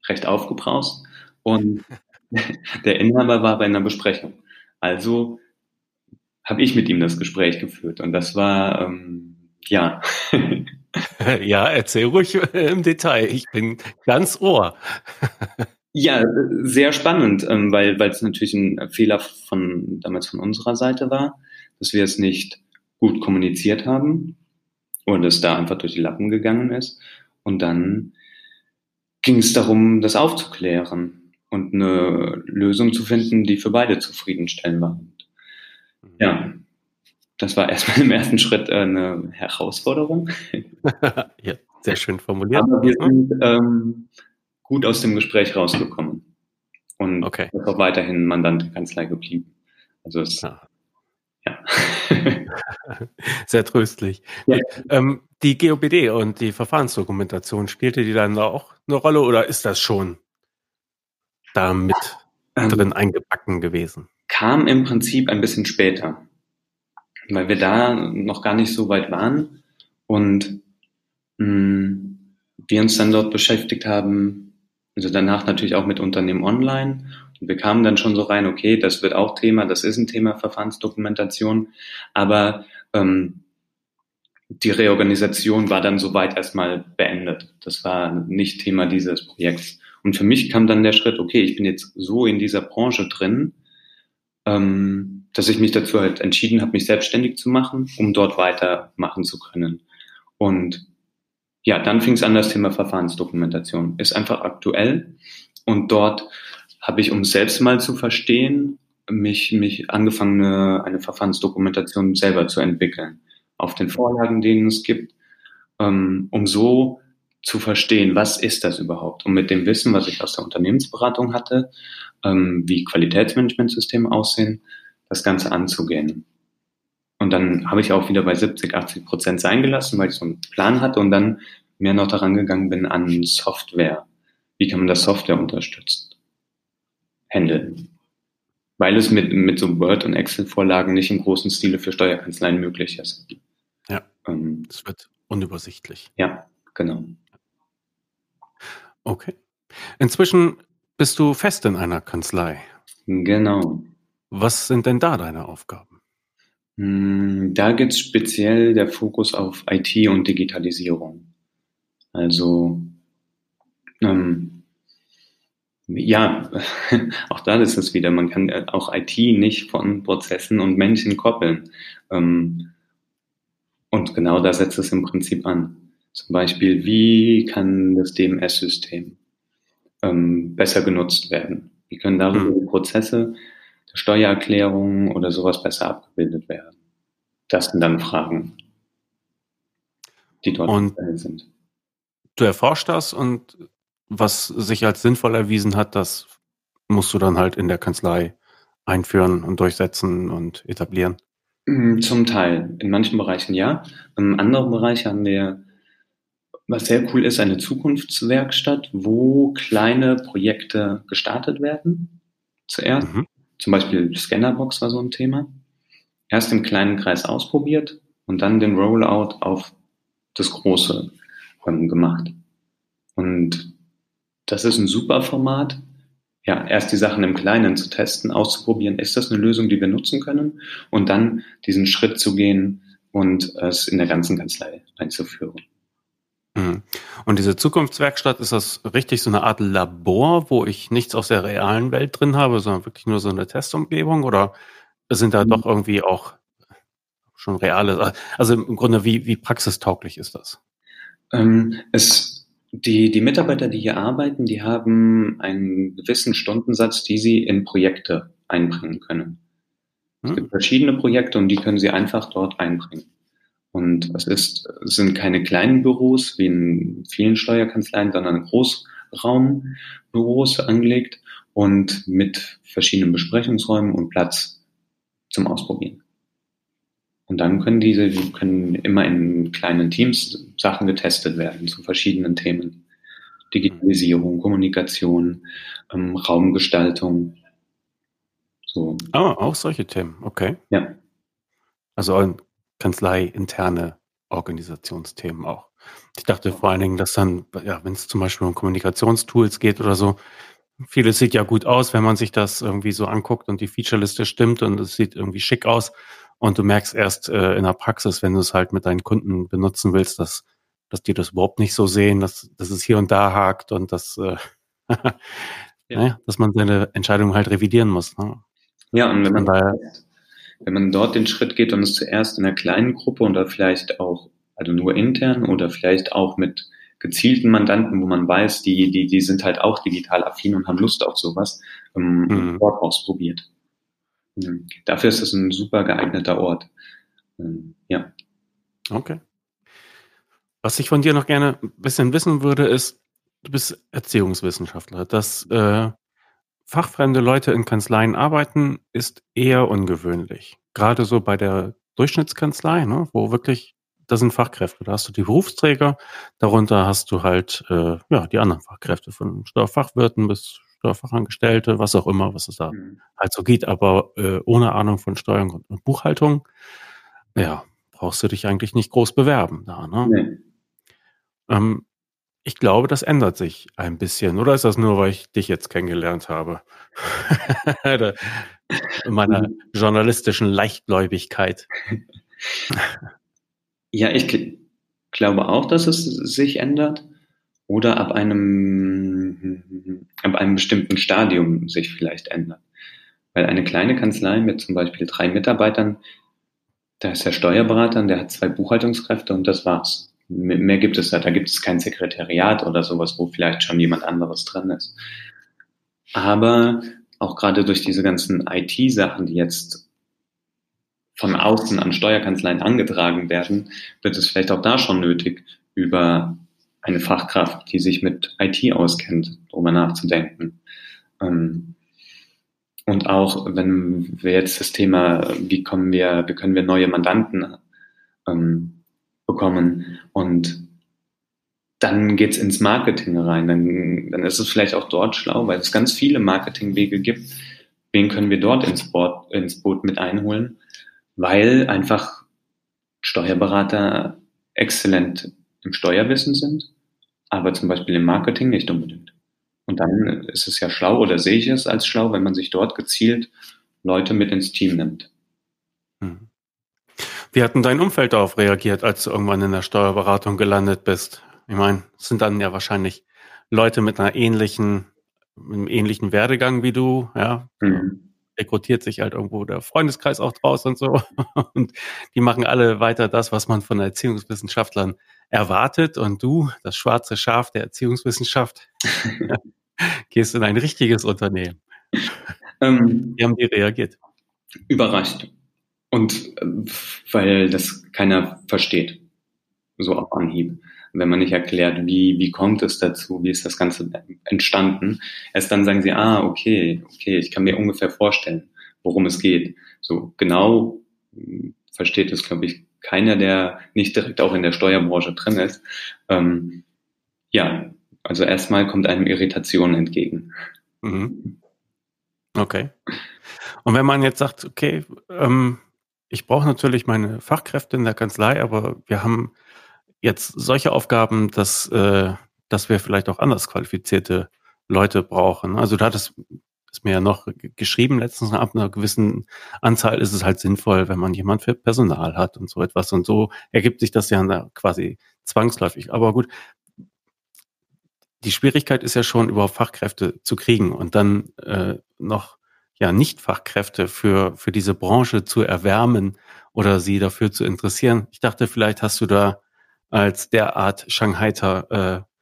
recht aufgebraust, und der Inhaber war bei einer Besprechung. Also habe ich mit ihm das Gespräch geführt. Und das war, ähm, ja. ja, erzähl ruhig im Detail. Ich bin ganz ohr. ja, sehr spannend, ähm, weil weil es natürlich ein Fehler von damals von unserer Seite war, dass wir es nicht gut kommuniziert haben und es da einfach durch die Lappen gegangen ist. Und dann ging es darum, das aufzuklären und eine Lösung zu finden, die für beide zufriedenstellend war. Ja, das war erstmal im ersten Schritt äh, eine Herausforderung. ja, sehr schön formuliert. Aber wir sind ähm, gut aus dem Gespräch rausgekommen und okay. ist auch weiterhin Mandant der Kanzlei geblieben. Also es, ja. ja. Sehr tröstlich. Ja. Ähm, die GOBD und die Verfahrensdokumentation, spielte die dann auch eine Rolle oder ist das schon da mit ähm, drin eingebacken gewesen? kam im Prinzip ein bisschen später, weil wir da noch gar nicht so weit waren und mh, mm, wir uns dann dort beschäftigt haben, also danach natürlich auch mit Unternehmen online. Und wir kamen dann schon so rein, okay, das wird auch Thema, das ist ein Thema Verfahrensdokumentation, aber ähm, die Reorganisation war dann soweit erstmal beendet. Das war nicht Thema dieses Projekts. Und für mich kam dann der Schritt, okay, ich bin jetzt so in dieser Branche drin, ähm, dass ich mich dazu halt entschieden habe, mich selbstständig zu machen, um dort weitermachen zu können. Und ja, dann fing es an, das Thema Verfahrensdokumentation. Ist einfach aktuell. Und dort habe ich, um selbst mal zu verstehen, mich, mich angefangen, eine, eine Verfahrensdokumentation selber zu entwickeln. Auf den Vorlagen, denen es gibt, ähm, um so zu verstehen, was ist das überhaupt? Und mit dem Wissen, was ich aus der Unternehmensberatung hatte, ähm, wie Qualitätsmanagementsysteme aussehen, das Ganze anzugehen. Und dann habe ich auch wieder bei 70, 80 Prozent sein gelassen, weil ich so einen Plan hatte und dann mehr noch daran gegangen bin an Software. Wie kann man das Software unterstützen? Handeln. Weil es mit, mit so Word- und Excel-Vorlagen nicht im großen Stile für Steuerkanzleien möglich ist. Ja. Ähm, es wird unübersichtlich. Ja, genau. Okay. Inzwischen bist du fest in einer Kanzlei. Genau. Was sind denn da deine Aufgaben? Hm, da geht speziell der Fokus auf IT und Digitalisierung. Also ähm, ja, auch da ist es wieder, man kann auch IT nicht von Prozessen und Menschen koppeln. Ähm, und genau da setzt es im Prinzip an. Zum Beispiel, wie kann das DMS-System ähm, besser genutzt werden? Wie können darüber die Prozesse der Steuererklärung oder sowas besser abgebildet werden? Das sind dann Fragen, die dort und sind. Du erforscht das und was sich als sinnvoll erwiesen hat, das musst du dann halt in der Kanzlei einführen und durchsetzen und etablieren. Mm, zum Teil. In manchen Bereichen ja. In anderen Bereichen haben wir, was sehr cool ist, eine Zukunftswerkstatt, wo kleine Projekte gestartet werden. Zuerst. Mhm. Zum Beispiel Scannerbox war so ein Thema. Erst im kleinen Kreis ausprobiert und dann den Rollout auf das große ähm, gemacht. Und das ist ein super Format, ja, erst die Sachen im Kleinen zu testen, auszuprobieren, ist das eine Lösung, die wir nutzen können und dann diesen Schritt zu gehen und es in der ganzen Kanzlei einzuführen. Mhm. Und diese Zukunftswerkstatt, ist das richtig so eine Art Labor, wo ich nichts aus der realen Welt drin habe, sondern wirklich nur so eine Testumgebung oder sind da mhm. doch irgendwie auch schon reale, also im Grunde wie, wie praxistauglich ist das? Ähm, es die, die Mitarbeiter, die hier arbeiten, die haben einen gewissen Stundensatz, die sie in Projekte einbringen können. Es hm. gibt verschiedene Projekte und die können sie einfach dort einbringen. Und es ist, es sind keine kleinen Büros wie in vielen Steuerkanzleien, sondern Großraumbüros angelegt und mit verschiedenen Besprechungsräumen und Platz zum Ausprobieren. Und dann können diese, die können immer in kleinen Teams Sachen getestet werden zu verschiedenen Themen. Digitalisierung, Kommunikation, ähm, Raumgestaltung. So. Ah, auch solche Themen, okay. Ja. Also Kanzlei interne Organisationsthemen auch. Ich dachte vor allen Dingen, dass dann, ja, wenn es zum Beispiel um Kommunikationstools geht oder so, vieles sieht ja gut aus, wenn man sich das irgendwie so anguckt und die Featureliste stimmt und es sieht irgendwie schick aus. Und du merkst erst äh, in der Praxis, wenn du es halt mit deinen Kunden benutzen willst, dass, dass die das überhaupt nicht so sehen, dass, dass es hier und da hakt und dass, äh, ja. naja, dass man seine Entscheidung halt revidieren muss. Ne? Ja, und wenn man, daher, wenn man dort den Schritt geht und es zuerst in einer kleinen Gruppe oder vielleicht auch, also nur intern oder vielleicht auch mit gezielten Mandanten, wo man weiß, die, die, die sind halt auch digital affin und haben Lust auf sowas, ähm, mhm. dort ausprobiert. Dafür ist es ein super geeigneter Ort. Ähm, ja. Okay. Was ich von dir noch gerne ein bisschen wissen würde, ist, du bist Erziehungswissenschaftler. Dass äh, fachfremde Leute in Kanzleien arbeiten, ist eher ungewöhnlich. Gerade so bei der Durchschnittskanzlei, ne, wo wirklich, da sind Fachkräfte. Da hast du die Berufsträger, darunter hast du halt äh, ja die anderen Fachkräfte, von Steuerfachwirten bis Steuerfachangestellte, was auch immer, was es da mhm. halt so geht, aber äh, ohne Ahnung von Steuern und Buchhaltung, ja, brauchst du dich eigentlich nicht groß bewerben da, ne? Nee. Ähm, ich glaube, das ändert sich ein bisschen. Oder ist das nur, weil ich dich jetzt kennengelernt habe? In meiner mhm. journalistischen Leichtgläubigkeit. Ja, ich glaube auch, dass es sich ändert oder ab einem, ab einem bestimmten Stadium sich vielleicht ändert. Weil eine kleine Kanzlei mit zum Beispiel drei Mitarbeitern, da ist der Steuerberater, der hat zwei Buchhaltungskräfte und das war's. Mehr gibt es da. Da gibt es kein Sekretariat oder sowas, wo vielleicht schon jemand anderes drin ist. Aber auch gerade durch diese ganzen IT-Sachen, die jetzt von außen an Steuerkanzleien angetragen werden, wird es vielleicht auch da schon nötig, über eine Fachkraft, die sich mit IT auskennt, darüber nachzudenken. Ähm, Und auch wenn wir jetzt das Thema, wie kommen wir, wie können wir neue Mandanten ähm, bekommen und dann geht's ins Marketing rein. Dann, dann ist es vielleicht auch dort schlau, weil es ganz viele Marketingwege gibt. Wen können wir dort ins, Board, ins Boot mit einholen? Weil einfach Steuerberater exzellent im Steuerwissen sind, aber zum Beispiel im Marketing nicht unbedingt. Und dann ist es ja schlau oder sehe ich es als schlau, wenn man sich dort gezielt Leute mit ins Team nimmt. Hm. Wie hat denn dein Umfeld darauf reagiert, als du irgendwann in der Steuerberatung gelandet bist? Ich meine, es sind dann ja wahrscheinlich Leute mit einer ähnlichen, mit einem ähnlichen Werdegang wie du, ja. Mhm. Rekrutiert sich halt irgendwo der Freundeskreis auch draus und so. Und die machen alle weiter das, was man von Erziehungswissenschaftlern erwartet. Und du, das schwarze Schaf der Erziehungswissenschaft, gehst in ein richtiges Unternehmen. Ähm, Wie haben die reagiert? Überrascht. Und äh, weil das keiner versteht. So auf Anhieb wenn man nicht erklärt, wie, wie kommt es dazu, wie ist das Ganze entstanden, erst dann sagen sie, ah, okay, okay, ich kann mir ungefähr vorstellen, worum es geht. So genau hm, versteht es, glaube ich, keiner, der nicht direkt auch in der Steuerbranche drin ist. Ähm, ja, also erstmal kommt einem Irritation entgegen. Mhm. Okay. Und wenn man jetzt sagt, okay, ähm, ich brauche natürlich meine Fachkräfte in der Kanzlei, aber wir haben jetzt solche Aufgaben, dass, äh, dass wir vielleicht auch anders qualifizierte Leute brauchen. Also du hattest ist mir ja noch geschrieben letztens, ab einer gewissen Anzahl ist es halt sinnvoll, wenn man jemand für Personal hat und so etwas. Und so ergibt sich das ja quasi zwangsläufig. Aber gut, die Schwierigkeit ist ja schon, überhaupt Fachkräfte zu kriegen und dann äh, noch ja nicht Fachkräfte für, für diese Branche zu erwärmen oder sie dafür zu interessieren. Ich dachte, vielleicht hast du da als derart Shanghaiter äh,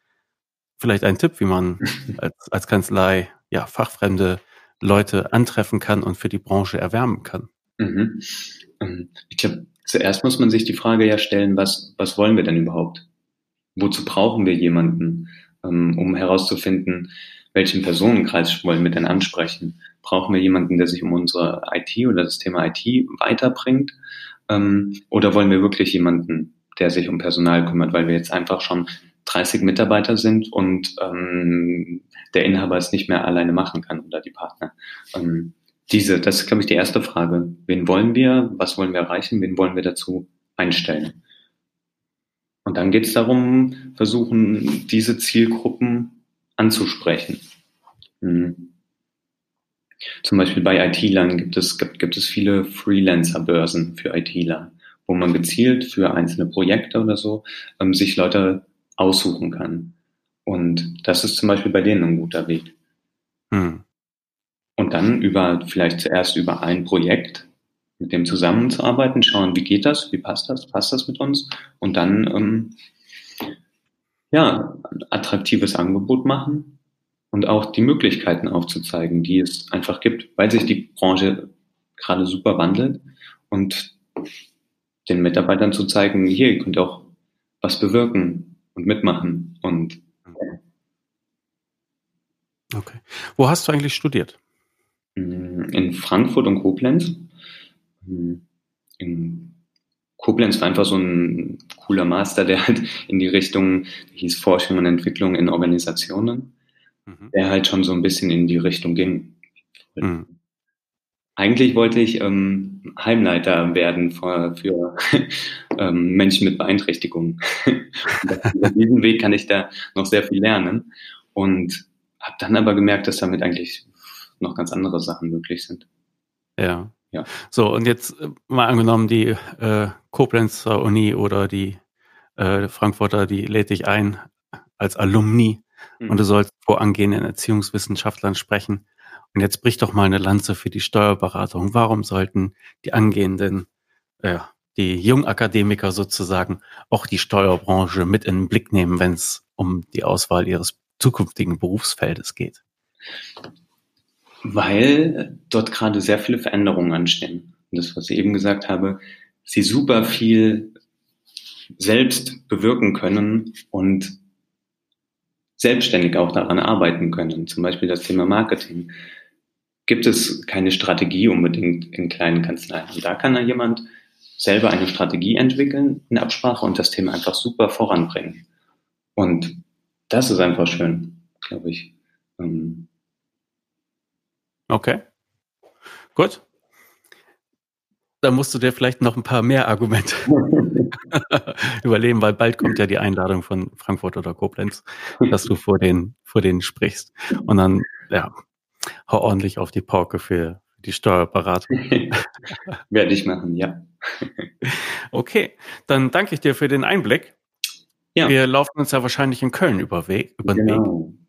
vielleicht ein Tipp, wie man als, als Kanzlei ja fachfremde Leute antreffen kann und für die Branche erwärmen kann? Mhm. Ähm, ich glaube, zuerst muss man sich die Frage ja stellen, was, was wollen wir denn überhaupt? Wozu brauchen wir jemanden, ähm, um herauszufinden, welchen Personenkreis wollen wir denn ansprechen? Brauchen wir jemanden, der sich um unsere IT oder das Thema IT weiterbringt? Ähm, oder wollen wir wirklich jemanden, der sich um Personal kümmert, weil wir jetzt einfach schon 30 Mitarbeiter sind und ähm, der Inhaber es nicht mehr alleine machen kann oder die Partner. Ähm, diese, das ist, glaube ich, die erste Frage. Wen wollen wir? Was wollen wir erreichen? Wen wollen wir dazu einstellen? Und dann geht es darum, versuchen, diese Zielgruppen anzusprechen. Mhm. Zum Beispiel bei IT-Lern gibt es, gibt, gibt es viele Freelancer-Börsen für IT-Ler wo man gezielt für einzelne Projekte oder so ähm, sich Leute aussuchen kann. Und das ist zum Beispiel bei denen ein guter Weg. Hm. Und dann über, vielleicht zuerst über ein Projekt mit dem zusammenzuarbeiten, schauen, wie geht das, wie passt das, passt das mit uns? Und dann, ähm, ja, attraktives Angebot machen und auch die Möglichkeiten aufzuzeigen, die es einfach gibt, weil sich die Branche gerade super wandelt und den Mitarbeitern zu zeigen, hier, ihr könnt auch was bewirken und mitmachen. Und Okay. Wo hast du eigentlich studiert? Mm, in Frankfurt und Koblenz. Mm, in Koblenz war einfach so ein cooler Master, der halt in die Richtung, hieß Forschung und Entwicklung in Organisationen, mhm. der halt schon so ein bisschen in die Richtung ging. Mhm. Eigentlich wollte ich ähm, Heimleiter werden für, für ähm, Menschen mit Beeinträchtigungen. Über diesen Weg kann ich da noch sehr viel lernen und habe dann aber gemerkt, dass damit eigentlich noch ganz andere Sachen möglich sind. Ja. Ja. So, und jetzt äh, mal angenommen, die äh, Koblenzer Uni oder die äh, Frankfurter, die lädt dich ein als Alumni mhm. und du sollst vor angehenden Erziehungswissenschaftlern sprechen. Und jetzt bricht doch mal eine Lanze für die Steuerberatung. Warum sollten die angehenden, äh, die Jungakademiker sozusagen auch die Steuerbranche mit in den Blick nehmen, wenn es um die Auswahl ihres zukünftigen Berufsfeldes geht? Weil dort gerade sehr viele Veränderungen anstehen. Und das, was ich eben gesagt habe, sie super viel selbst bewirken können und selbstständig auch daran arbeiten können. Zum Beispiel das Thema Marketing gibt es keine Strategie unbedingt in kleinen Kanzleien. Und da kann dann jemand selber eine Strategie entwickeln in Absprache und das Thema einfach super voranbringen. Und das ist einfach schön, glaube ich. Ähm, okay. Gut. Da musst du dir vielleicht noch ein paar mehr Argumente überleben, weil bald kommt ja die Einladung von Frankfurt oder Koblenz, dass du vor denen, vor denen sprichst. Und dann, ja, hau ordentlich auf die Pauke für die Steuerberatung. Werde ich machen, ja. okay, dann danke ich dir für den Einblick. Ja. Wir laufen uns ja wahrscheinlich in Köln über, Weg, über den genau. Weg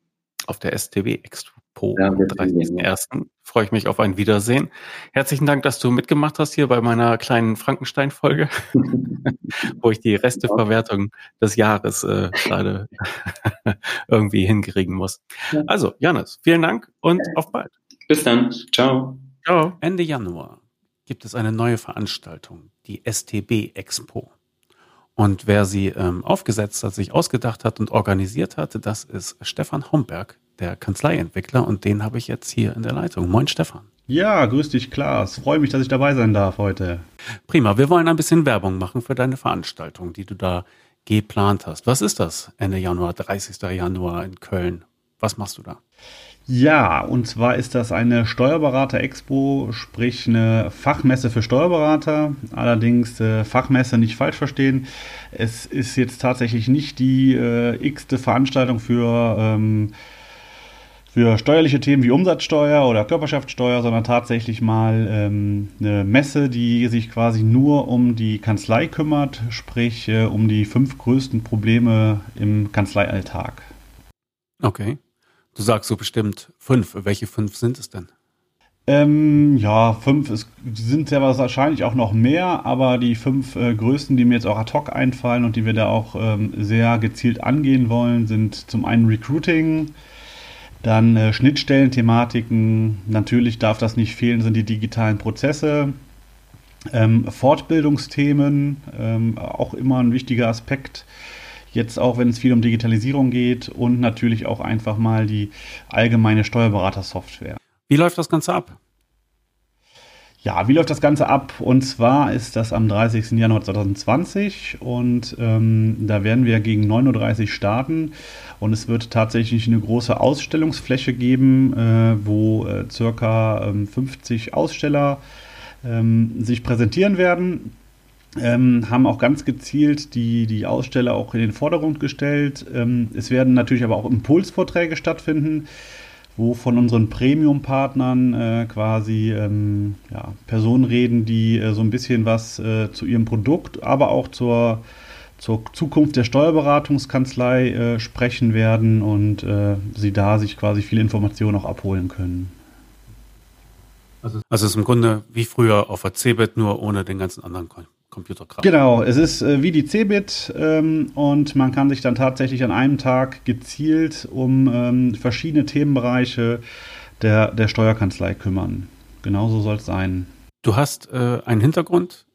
auf der STW Expo ja, am 30.01. Freue ich mich auf ein Wiedersehen. Herzlichen Dank, dass du mitgemacht hast hier bei meiner kleinen Frankenstein-Folge, wo ich die Resteverwertung des Jahres äh, gerade irgendwie hinkriegen muss. Also, Janis, vielen Dank und auf bald. Bis dann. Ciao. Ciao. Ende Januar gibt es eine neue Veranstaltung, die STB Expo. Und wer sie ähm, aufgesetzt hat, sich ausgedacht hat und organisiert hatte, das ist Stefan Homberg, der Kanzleientwickler. Und den habe ich jetzt hier in der Leitung. Moin, Stefan. Ja, grüß dich, Klaas. Freue mich, dass ich dabei sein darf heute. Prima. Wir wollen ein bisschen Werbung machen für deine Veranstaltung, die du da geplant hast. Was ist das Ende Januar, 30. Januar in Köln? Was machst du da? Ja, und zwar ist das eine Steuerberater-Expo, sprich eine Fachmesse für Steuerberater. Allerdings äh, Fachmesse nicht falsch verstehen. Es ist jetzt tatsächlich nicht die äh, x-te Veranstaltung für, ähm, für steuerliche Themen wie Umsatzsteuer oder Körperschaftssteuer, sondern tatsächlich mal ähm, eine Messe, die sich quasi nur um die Kanzlei kümmert, sprich äh, um die fünf größten Probleme im Kanzleialltag. Okay. Du sagst so bestimmt fünf. Welche fünf sind es denn? Ähm, ja, fünf es sind sehr wahrscheinlich auch noch mehr, aber die fünf äh, größten, die mir jetzt auch ad hoc einfallen und die wir da auch ähm, sehr gezielt angehen wollen, sind zum einen Recruiting, dann äh, Schnittstellenthematiken, natürlich darf das nicht fehlen, sind die digitalen Prozesse, ähm, Fortbildungsthemen, ähm, auch immer ein wichtiger Aspekt. Jetzt auch, wenn es viel um Digitalisierung geht und natürlich auch einfach mal die allgemeine Steuerberatersoftware. Wie läuft das Ganze ab? Ja, wie läuft das Ganze ab? Und zwar ist das am 30. Januar 2020 und ähm, da werden wir gegen 9.30 Uhr starten und es wird tatsächlich eine große Ausstellungsfläche geben, äh, wo äh, circa ähm, 50 Aussteller ähm, sich präsentieren werden ähm, haben auch ganz gezielt die, die Aussteller auch in den Vordergrund gestellt. Ähm, es werden natürlich aber auch Impulsvorträge stattfinden, wo von unseren Premium-Partnern äh, quasi ähm, ja, Personen reden, die äh, so ein bisschen was äh, zu ihrem Produkt, aber auch zur, zur Zukunft der Steuerberatungskanzlei äh, sprechen werden und äh, sie da sich quasi viele Informationen auch abholen können. Also, also es ist im Grunde wie früher auf der CeBIT, nur ohne den ganzen anderen Coin. Computerkram. Genau, es ist äh, wie die Cebit ähm, und man kann sich dann tatsächlich an einem Tag gezielt um ähm, verschiedene Themenbereiche der, der Steuerkanzlei kümmern. Genauso soll es sein. Du hast äh, einen Hintergrund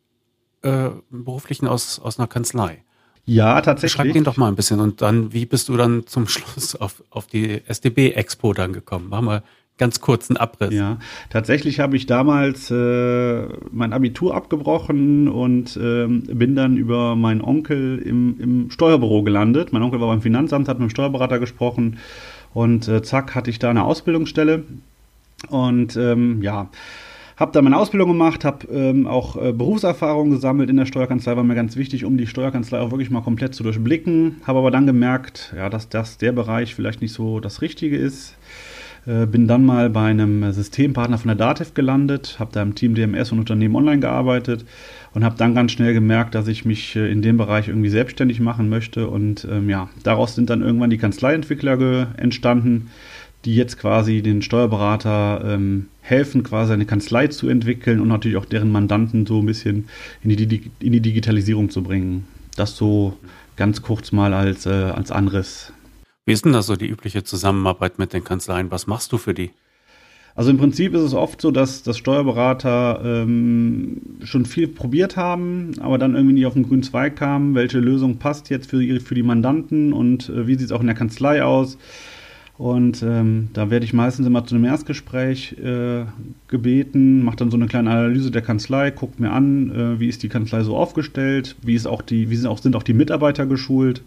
äh, beruflichen aus, aus einer Kanzlei. Ja, tatsächlich. Schreib den doch mal ein bisschen und dann, wie bist du dann zum Schluss auf, auf die SDB-Expo dann gekommen? Mach mal ganz kurzen Abriss. Ja, tatsächlich habe ich damals äh, mein Abitur abgebrochen und ähm, bin dann über meinen Onkel im, im Steuerbüro gelandet. Mein Onkel war beim Finanzamt, hat mit dem Steuerberater gesprochen und äh, zack hatte ich da eine Ausbildungsstelle und ähm, ja. Habe da meine Ausbildung gemacht, habe ähm, auch äh, Berufserfahrung gesammelt in der Steuerkanzlei, war mir ganz wichtig, um die Steuerkanzlei auch wirklich mal komplett zu durchblicken. Habe aber dann gemerkt, ja, dass das der Bereich vielleicht nicht so das Richtige ist. Äh, bin dann mal bei einem Systempartner von der Dativ gelandet, habe da im Team DMS und Unternehmen online gearbeitet und habe dann ganz schnell gemerkt, dass ich mich äh, in dem Bereich irgendwie selbstständig machen möchte. Und ähm, ja, daraus sind dann irgendwann die Kanzleientwickler entstanden, die jetzt quasi den Steuerberater ähm, helfen, quasi eine Kanzlei zu entwickeln und natürlich auch deren Mandanten so ein bisschen in die, in die Digitalisierung zu bringen. Das so ganz kurz mal als, äh, als Anriss. Wie ist denn da so die übliche Zusammenarbeit mit den Kanzleien? Was machst du für die? Also im Prinzip ist es oft so, dass, dass Steuerberater ähm, schon viel probiert haben, aber dann irgendwie nicht auf den grünen Zweig kamen, welche Lösung passt jetzt für, für die Mandanten und äh, wie sieht es auch in der Kanzlei aus. Und ähm, da werde ich meistens immer zu einem Erstgespräch äh, gebeten, mache dann so eine kleine Analyse der Kanzlei, guckt mir an, äh, wie ist die Kanzlei so aufgestellt, wie ist auch die, wie sind auch, sind auch die Mitarbeiter geschult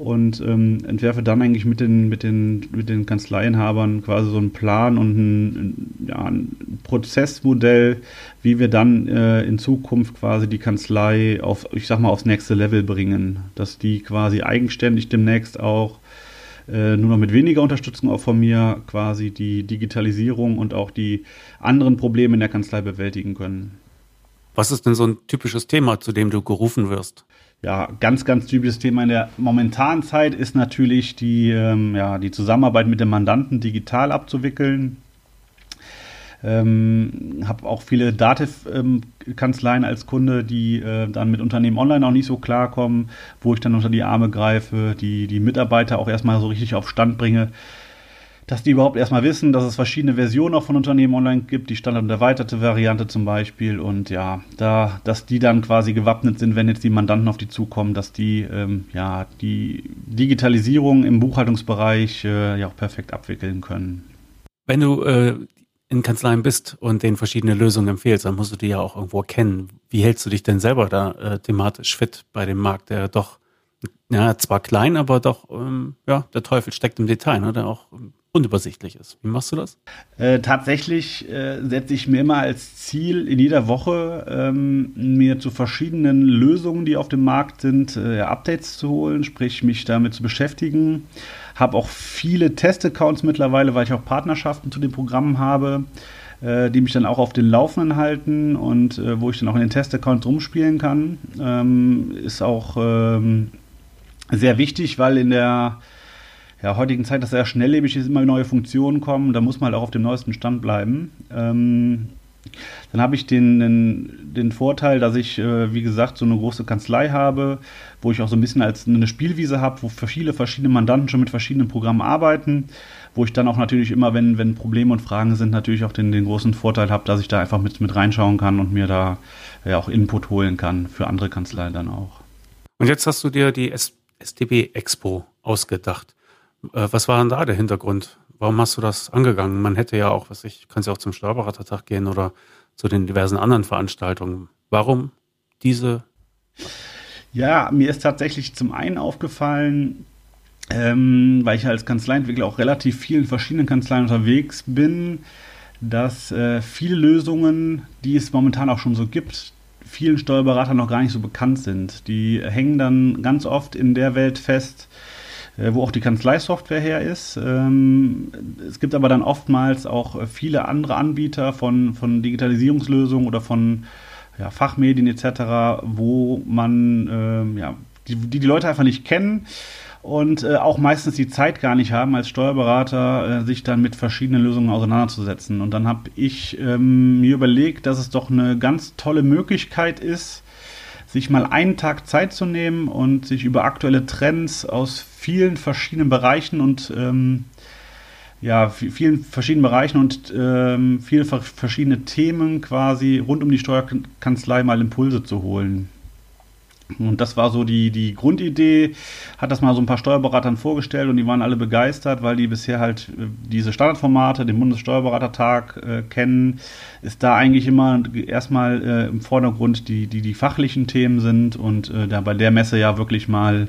und ähm, entwerfe dann eigentlich mit den, mit, den, mit den Kanzleienhabern quasi so einen Plan und ein, ja, ein Prozessmodell, wie wir dann äh, in Zukunft quasi die Kanzlei auf, ich sag mal, aufs nächste Level bringen. Dass die quasi eigenständig demnächst auch äh, nur noch mit weniger Unterstützung auch von mir quasi die Digitalisierung und auch die anderen Probleme in der Kanzlei bewältigen können. Was ist denn so ein typisches Thema, zu dem du gerufen wirst? Ja, ganz, ganz typisches Thema in der momentanen Zeit ist natürlich die, ähm, ja, die Zusammenarbeit mit dem Mandanten digital abzuwickeln. Ähm, habe auch viele Dativ-Kanzleien als Kunde, die äh, dann mit Unternehmen online auch nicht so klarkommen, wo ich dann unter die Arme greife, die die Mitarbeiter auch erstmal so richtig auf Stand bringe dass die überhaupt erstmal wissen, dass es verschiedene Versionen auch von Unternehmen online gibt, die Standard- und erweiterte Variante zum Beispiel. Und ja, da, dass die dann quasi gewappnet sind, wenn jetzt die Mandanten auf die zukommen, dass die ähm, ja die Digitalisierung im Buchhaltungsbereich äh, ja auch perfekt abwickeln können. Wenn du äh, in Kanzleien bist und denen verschiedene Lösungen empfehlst, dann musst du die ja auch irgendwo kennen. Wie hältst du dich denn selber da äh, thematisch fit bei dem Markt, der doch ja, zwar klein, aber doch, ähm, ja, der Teufel steckt im Detail, ne? der auch unübersichtlich ist. Wie machst du das? Äh, tatsächlich äh, setze ich mir immer als Ziel, in jeder Woche ähm, mir zu verschiedenen Lösungen, die auf dem Markt sind, äh, Updates zu holen, sprich mich damit zu beschäftigen. Habe auch viele Testaccounts mittlerweile, weil ich auch Partnerschaften zu den Programmen habe, äh, die mich dann auch auf den Laufenden halten und äh, wo ich dann auch in den Testaccounts rumspielen kann. Ähm, ist auch ähm, sehr wichtig, weil in der ja, heutigen Zeit das sehr schnelllebig ist, immer neue Funktionen kommen, da muss man halt auch auf dem neuesten Stand bleiben. Ähm, dann habe ich den, den, den, Vorteil, dass ich, äh, wie gesagt, so eine große Kanzlei habe, wo ich auch so ein bisschen als eine Spielwiese habe, wo viele verschiedene Mandanten schon mit verschiedenen Programmen arbeiten, wo ich dann auch natürlich immer, wenn, wenn Probleme und Fragen sind, natürlich auch den, den großen Vorteil habe, dass ich da einfach mit, mit reinschauen kann und mir da ja auch Input holen kann für andere Kanzleien dann auch. Und jetzt hast du dir die SDB Expo ausgedacht. Äh, was war denn da der Hintergrund? Warum hast du das angegangen? Man hätte ja auch, was ich, kannst ja auch zum Steuerberatertag gehen oder zu den diversen anderen Veranstaltungen. Warum diese? Ja, mir ist tatsächlich zum einen aufgefallen, ähm, weil ich als Kanzleientwickler auch relativ vielen verschiedenen Kanzleien unterwegs bin, dass äh, viele Lösungen, die es momentan auch schon so gibt, vielen Steuerberatern noch gar nicht so bekannt sind. Die hängen dann ganz oft in der Welt fest, wo auch die Kanzleisoftware her ist. Ähm, es gibt aber dann oftmals auch viele andere Anbieter von, von Digitalisierungslösungen oder von ja, Fachmedien etc., wo man ähm, ja, die, die, die Leute einfach nicht kennen und äh, auch meistens die Zeit gar nicht haben, als Steuerberater äh, sich dann mit verschiedenen Lösungen auseinanderzusetzen. Und dann habe ich ähm, mir überlegt, dass es doch eine ganz tolle Möglichkeit ist, sich mal einen Tag Zeit zu nehmen und sich über aktuelle Trends aus vielen verschiedenen Bereichen und ähm, ja, vielen verschiedenen Bereichen und ähm, viele verschiedene Themen quasi rund um die Steuerkanzlei mal Impulse zu holen. Und das war so die, die Grundidee, hat das mal so ein paar Steuerberatern vorgestellt und die waren alle begeistert, weil die bisher halt äh, diese Standardformate, den Bundessteuerberatertag äh, kennen, ist da eigentlich immer erstmal äh, im Vordergrund die, die, die fachlichen Themen sind und äh, da bei der Messe ja wirklich mal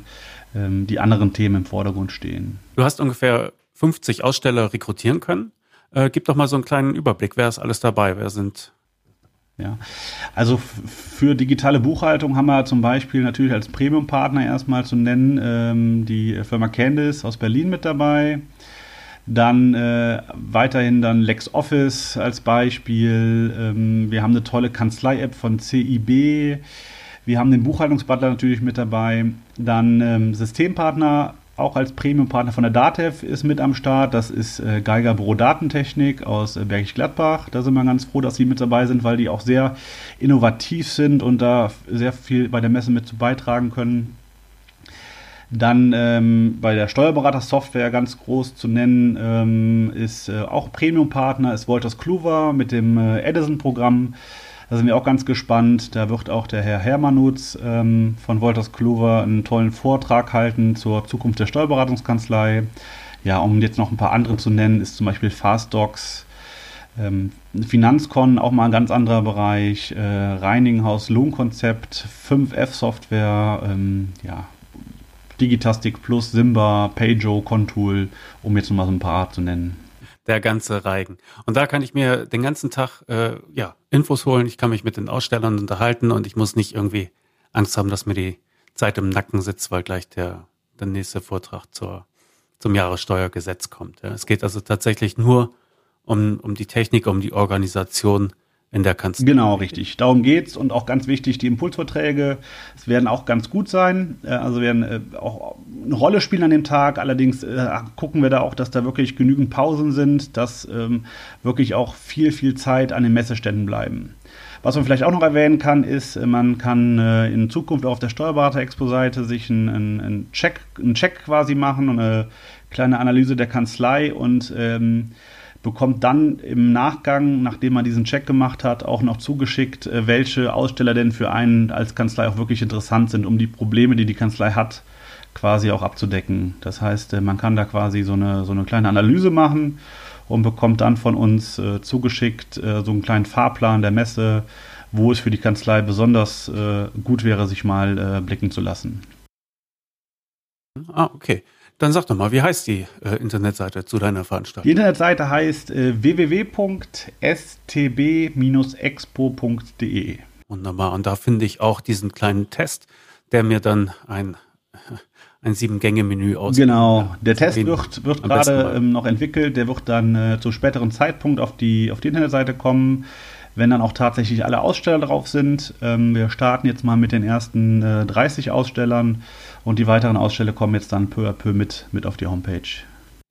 ähm, die anderen Themen im Vordergrund stehen. Du hast ungefähr 50 Aussteller rekrutieren können. Äh, gib doch mal so einen kleinen Überblick. Wer ist alles dabei? Wer sind ja, also für digitale Buchhaltung haben wir zum Beispiel natürlich als Premium-Partner erstmal zu nennen ähm, die Firma Candice aus Berlin mit dabei. Dann äh, weiterhin dann LexOffice als Beispiel. Ähm, wir haben eine tolle Kanzlei-App von CIB. Wir haben den Buchhaltungsbutler natürlich mit dabei. Dann ähm, Systempartner auch als Premium-Partner von der DATEV ist mit am Start. Das ist äh, Geiger Büro Datentechnik aus äh, Bergisch Gladbach. Da sind wir ganz froh, dass sie mit dabei sind, weil die auch sehr innovativ sind und da sehr viel bei der Messe mit beitragen können. Dann ähm, bei der Steuerberater-Software ganz groß zu nennen ähm, ist äh, auch Premium-Partner, ist Wolters Kluwer mit dem äh, Edison-Programm. Da sind wir auch ganz gespannt. Da wird auch der Herr Hermanutz ähm, von Wolters Kluwer einen tollen Vortrag halten zur Zukunft der Steuerberatungskanzlei. ja, um jetzt noch ein paar andere zu nennen, ist zum Beispiel FastDocs, ähm, Finanzcon, auch mal ein ganz anderer Bereich, äh, Reininghaus Lohnkonzept, 5F-Software, ähm, ja, Digitastic Plus, Simba, Pajo, Contool, um jetzt mal so ein paar zu nennen. Der ganze Reigen. Und da kann ich mir den ganzen Tag äh, ja, Infos holen, ich kann mich mit den Ausstellern unterhalten und ich muss nicht irgendwie Angst haben, dass mir die Zeit im Nacken sitzt, weil gleich der, der nächste Vortrag zur, zum Jahressteuergesetz kommt. Ja. Es geht also tatsächlich nur um, um die Technik, um die Organisation in der Kanzlei. Genau, richtig. Darum geht's und auch ganz wichtig, die Impulsvorträge, es werden auch ganz gut sein, äh, also werden äh, auch eine Rolle spielen an dem Tag. Allerdings äh, gucken wir da auch, dass da wirklich genügend Pausen sind, dass ähm, wirklich auch viel, viel Zeit an den Messeständen bleiben. Was man vielleicht auch noch erwähnen kann, ist, man kann in Zukunft auf der Steuerberater-Expo-Seite sich einen, einen, Check, einen Check quasi machen und eine kleine Analyse der Kanzlei und ähm, bekommt dann im Nachgang, nachdem man diesen Check gemacht hat, auch noch zugeschickt, äh, welche Aussteller denn für einen als Kanzlei auch wirklich interessant sind, um die Probleme, die die Kanzlei hat, quasi auch abzudecken. Das heißt, äh, man kann da quasi so eine, so eine kleine Analyse machen und bekommt dann von uns äh, zugeschickt äh, so einen kleinen Fahrplan der Messe, wo es für die Kanzlei besonders äh, gut wäre, sich mal äh, blicken zu lassen. Ah, okay. Dann sag doch mal, wie heißt die äh, Internetseite zu deiner Veranstaltung? Die Internetseite heißt äh, www.stb-expo.de. Wunderbar. Und da finde ich auch diesen kleinen Test, der mir dann ein, ein Sieben-Gänge-Menü aus. Genau. Der Test wird, wird gerade ähm, noch entwickelt. Der wird dann äh, zu späteren Zeitpunkt auf die, auf die Internetseite kommen wenn dann auch tatsächlich alle Aussteller drauf sind. Ähm, wir starten jetzt mal mit den ersten äh, 30 Ausstellern und die weiteren Aussteller kommen jetzt dann peu à peu mit, mit auf die Homepage.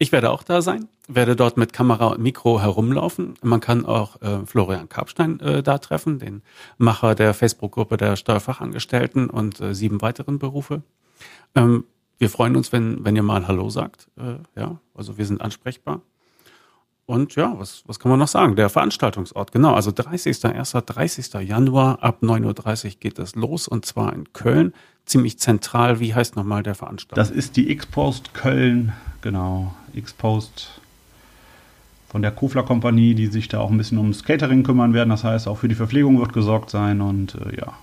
Ich werde auch da sein, werde dort mit Kamera und Mikro herumlaufen. Man kann auch äh, Florian Karpstein äh, da treffen, den Macher der Facebook-Gruppe der Steuerfachangestellten und äh, sieben weiteren Berufe. Ähm, wir freuen uns, wenn, wenn ihr mal Hallo sagt. Äh, ja, also wir sind ansprechbar. Und ja, was, was kann man noch sagen? Der Veranstaltungsort, genau, also 30.01., 30. Januar ab 9.30 Uhr geht es los und zwar in Köln, ziemlich zentral. Wie heißt nochmal der Veranstaltung? Das ist die X-Post Köln, genau, X-Post von der Kofler Kompanie, die sich da auch ein bisschen ums Catering kümmern werden. Das heißt, auch für die Verpflegung wird gesorgt sein und äh, ja.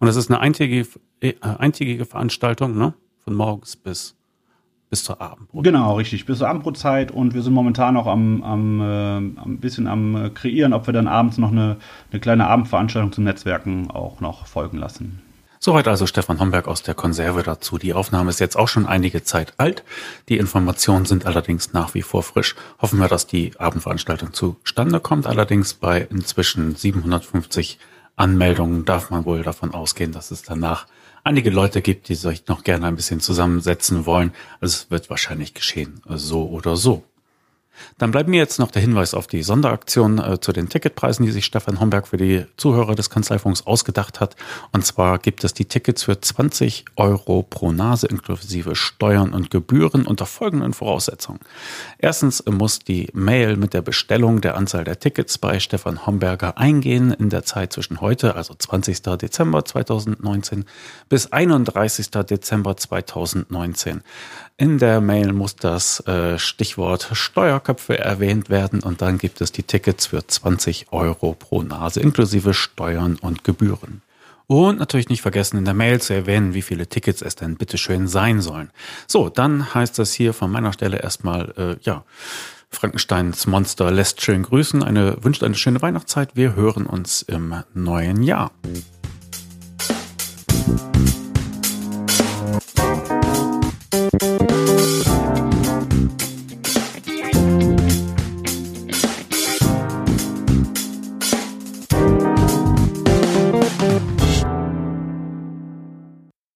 Und das ist eine eintägige, äh, eintägige Veranstaltung, ne? Von morgens bis bis zur Abendbrot. Genau, richtig, bis zur Abendbrotzeit und wir sind momentan auch am, am äh, ein bisschen am äh, kreieren, ob wir dann abends noch eine, eine kleine Abendveranstaltung zum Netzwerken auch noch folgen lassen. Soweit also Stefan Homberg aus der Konserve dazu. Die Aufnahme ist jetzt auch schon einige Zeit alt. Die Informationen sind allerdings nach wie vor frisch. Hoffen wir, dass die Abendveranstaltung zustande kommt. Allerdings bei inzwischen 750 Anmeldungen darf man wohl davon ausgehen, dass es danach einige Leute gibt, die sich noch gerne ein bisschen zusammensetzen wollen. Also es wird wahrscheinlich geschehen, so oder so. Dann bleibt mir jetzt noch der Hinweis auf die Sonderaktion äh, zu den Ticketpreisen, die sich Stefan Homberg für die Zuhörer des Kanzleifunks ausgedacht hat. Und zwar gibt es die Tickets für 20 Euro pro Nase inklusive Steuern und Gebühren unter folgenden Voraussetzungen. Erstens muss die Mail mit der Bestellung der Anzahl der Tickets bei Stefan Homberger eingehen in der Zeit zwischen heute, also 20. Dezember 2019 bis 31. Dezember 2019. In der Mail muss das äh, Stichwort Steuerköpfe erwähnt werden und dann gibt es die Tickets für 20 Euro pro Nase inklusive Steuern und Gebühren. Und natürlich nicht vergessen, in der Mail zu erwähnen, wie viele Tickets es denn bitteschön sein sollen. So, dann heißt das hier von meiner Stelle erstmal, äh, ja, Frankensteins Monster lässt schön grüßen, eine, wünscht eine schöne Weihnachtszeit. Wir hören uns im neuen Jahr.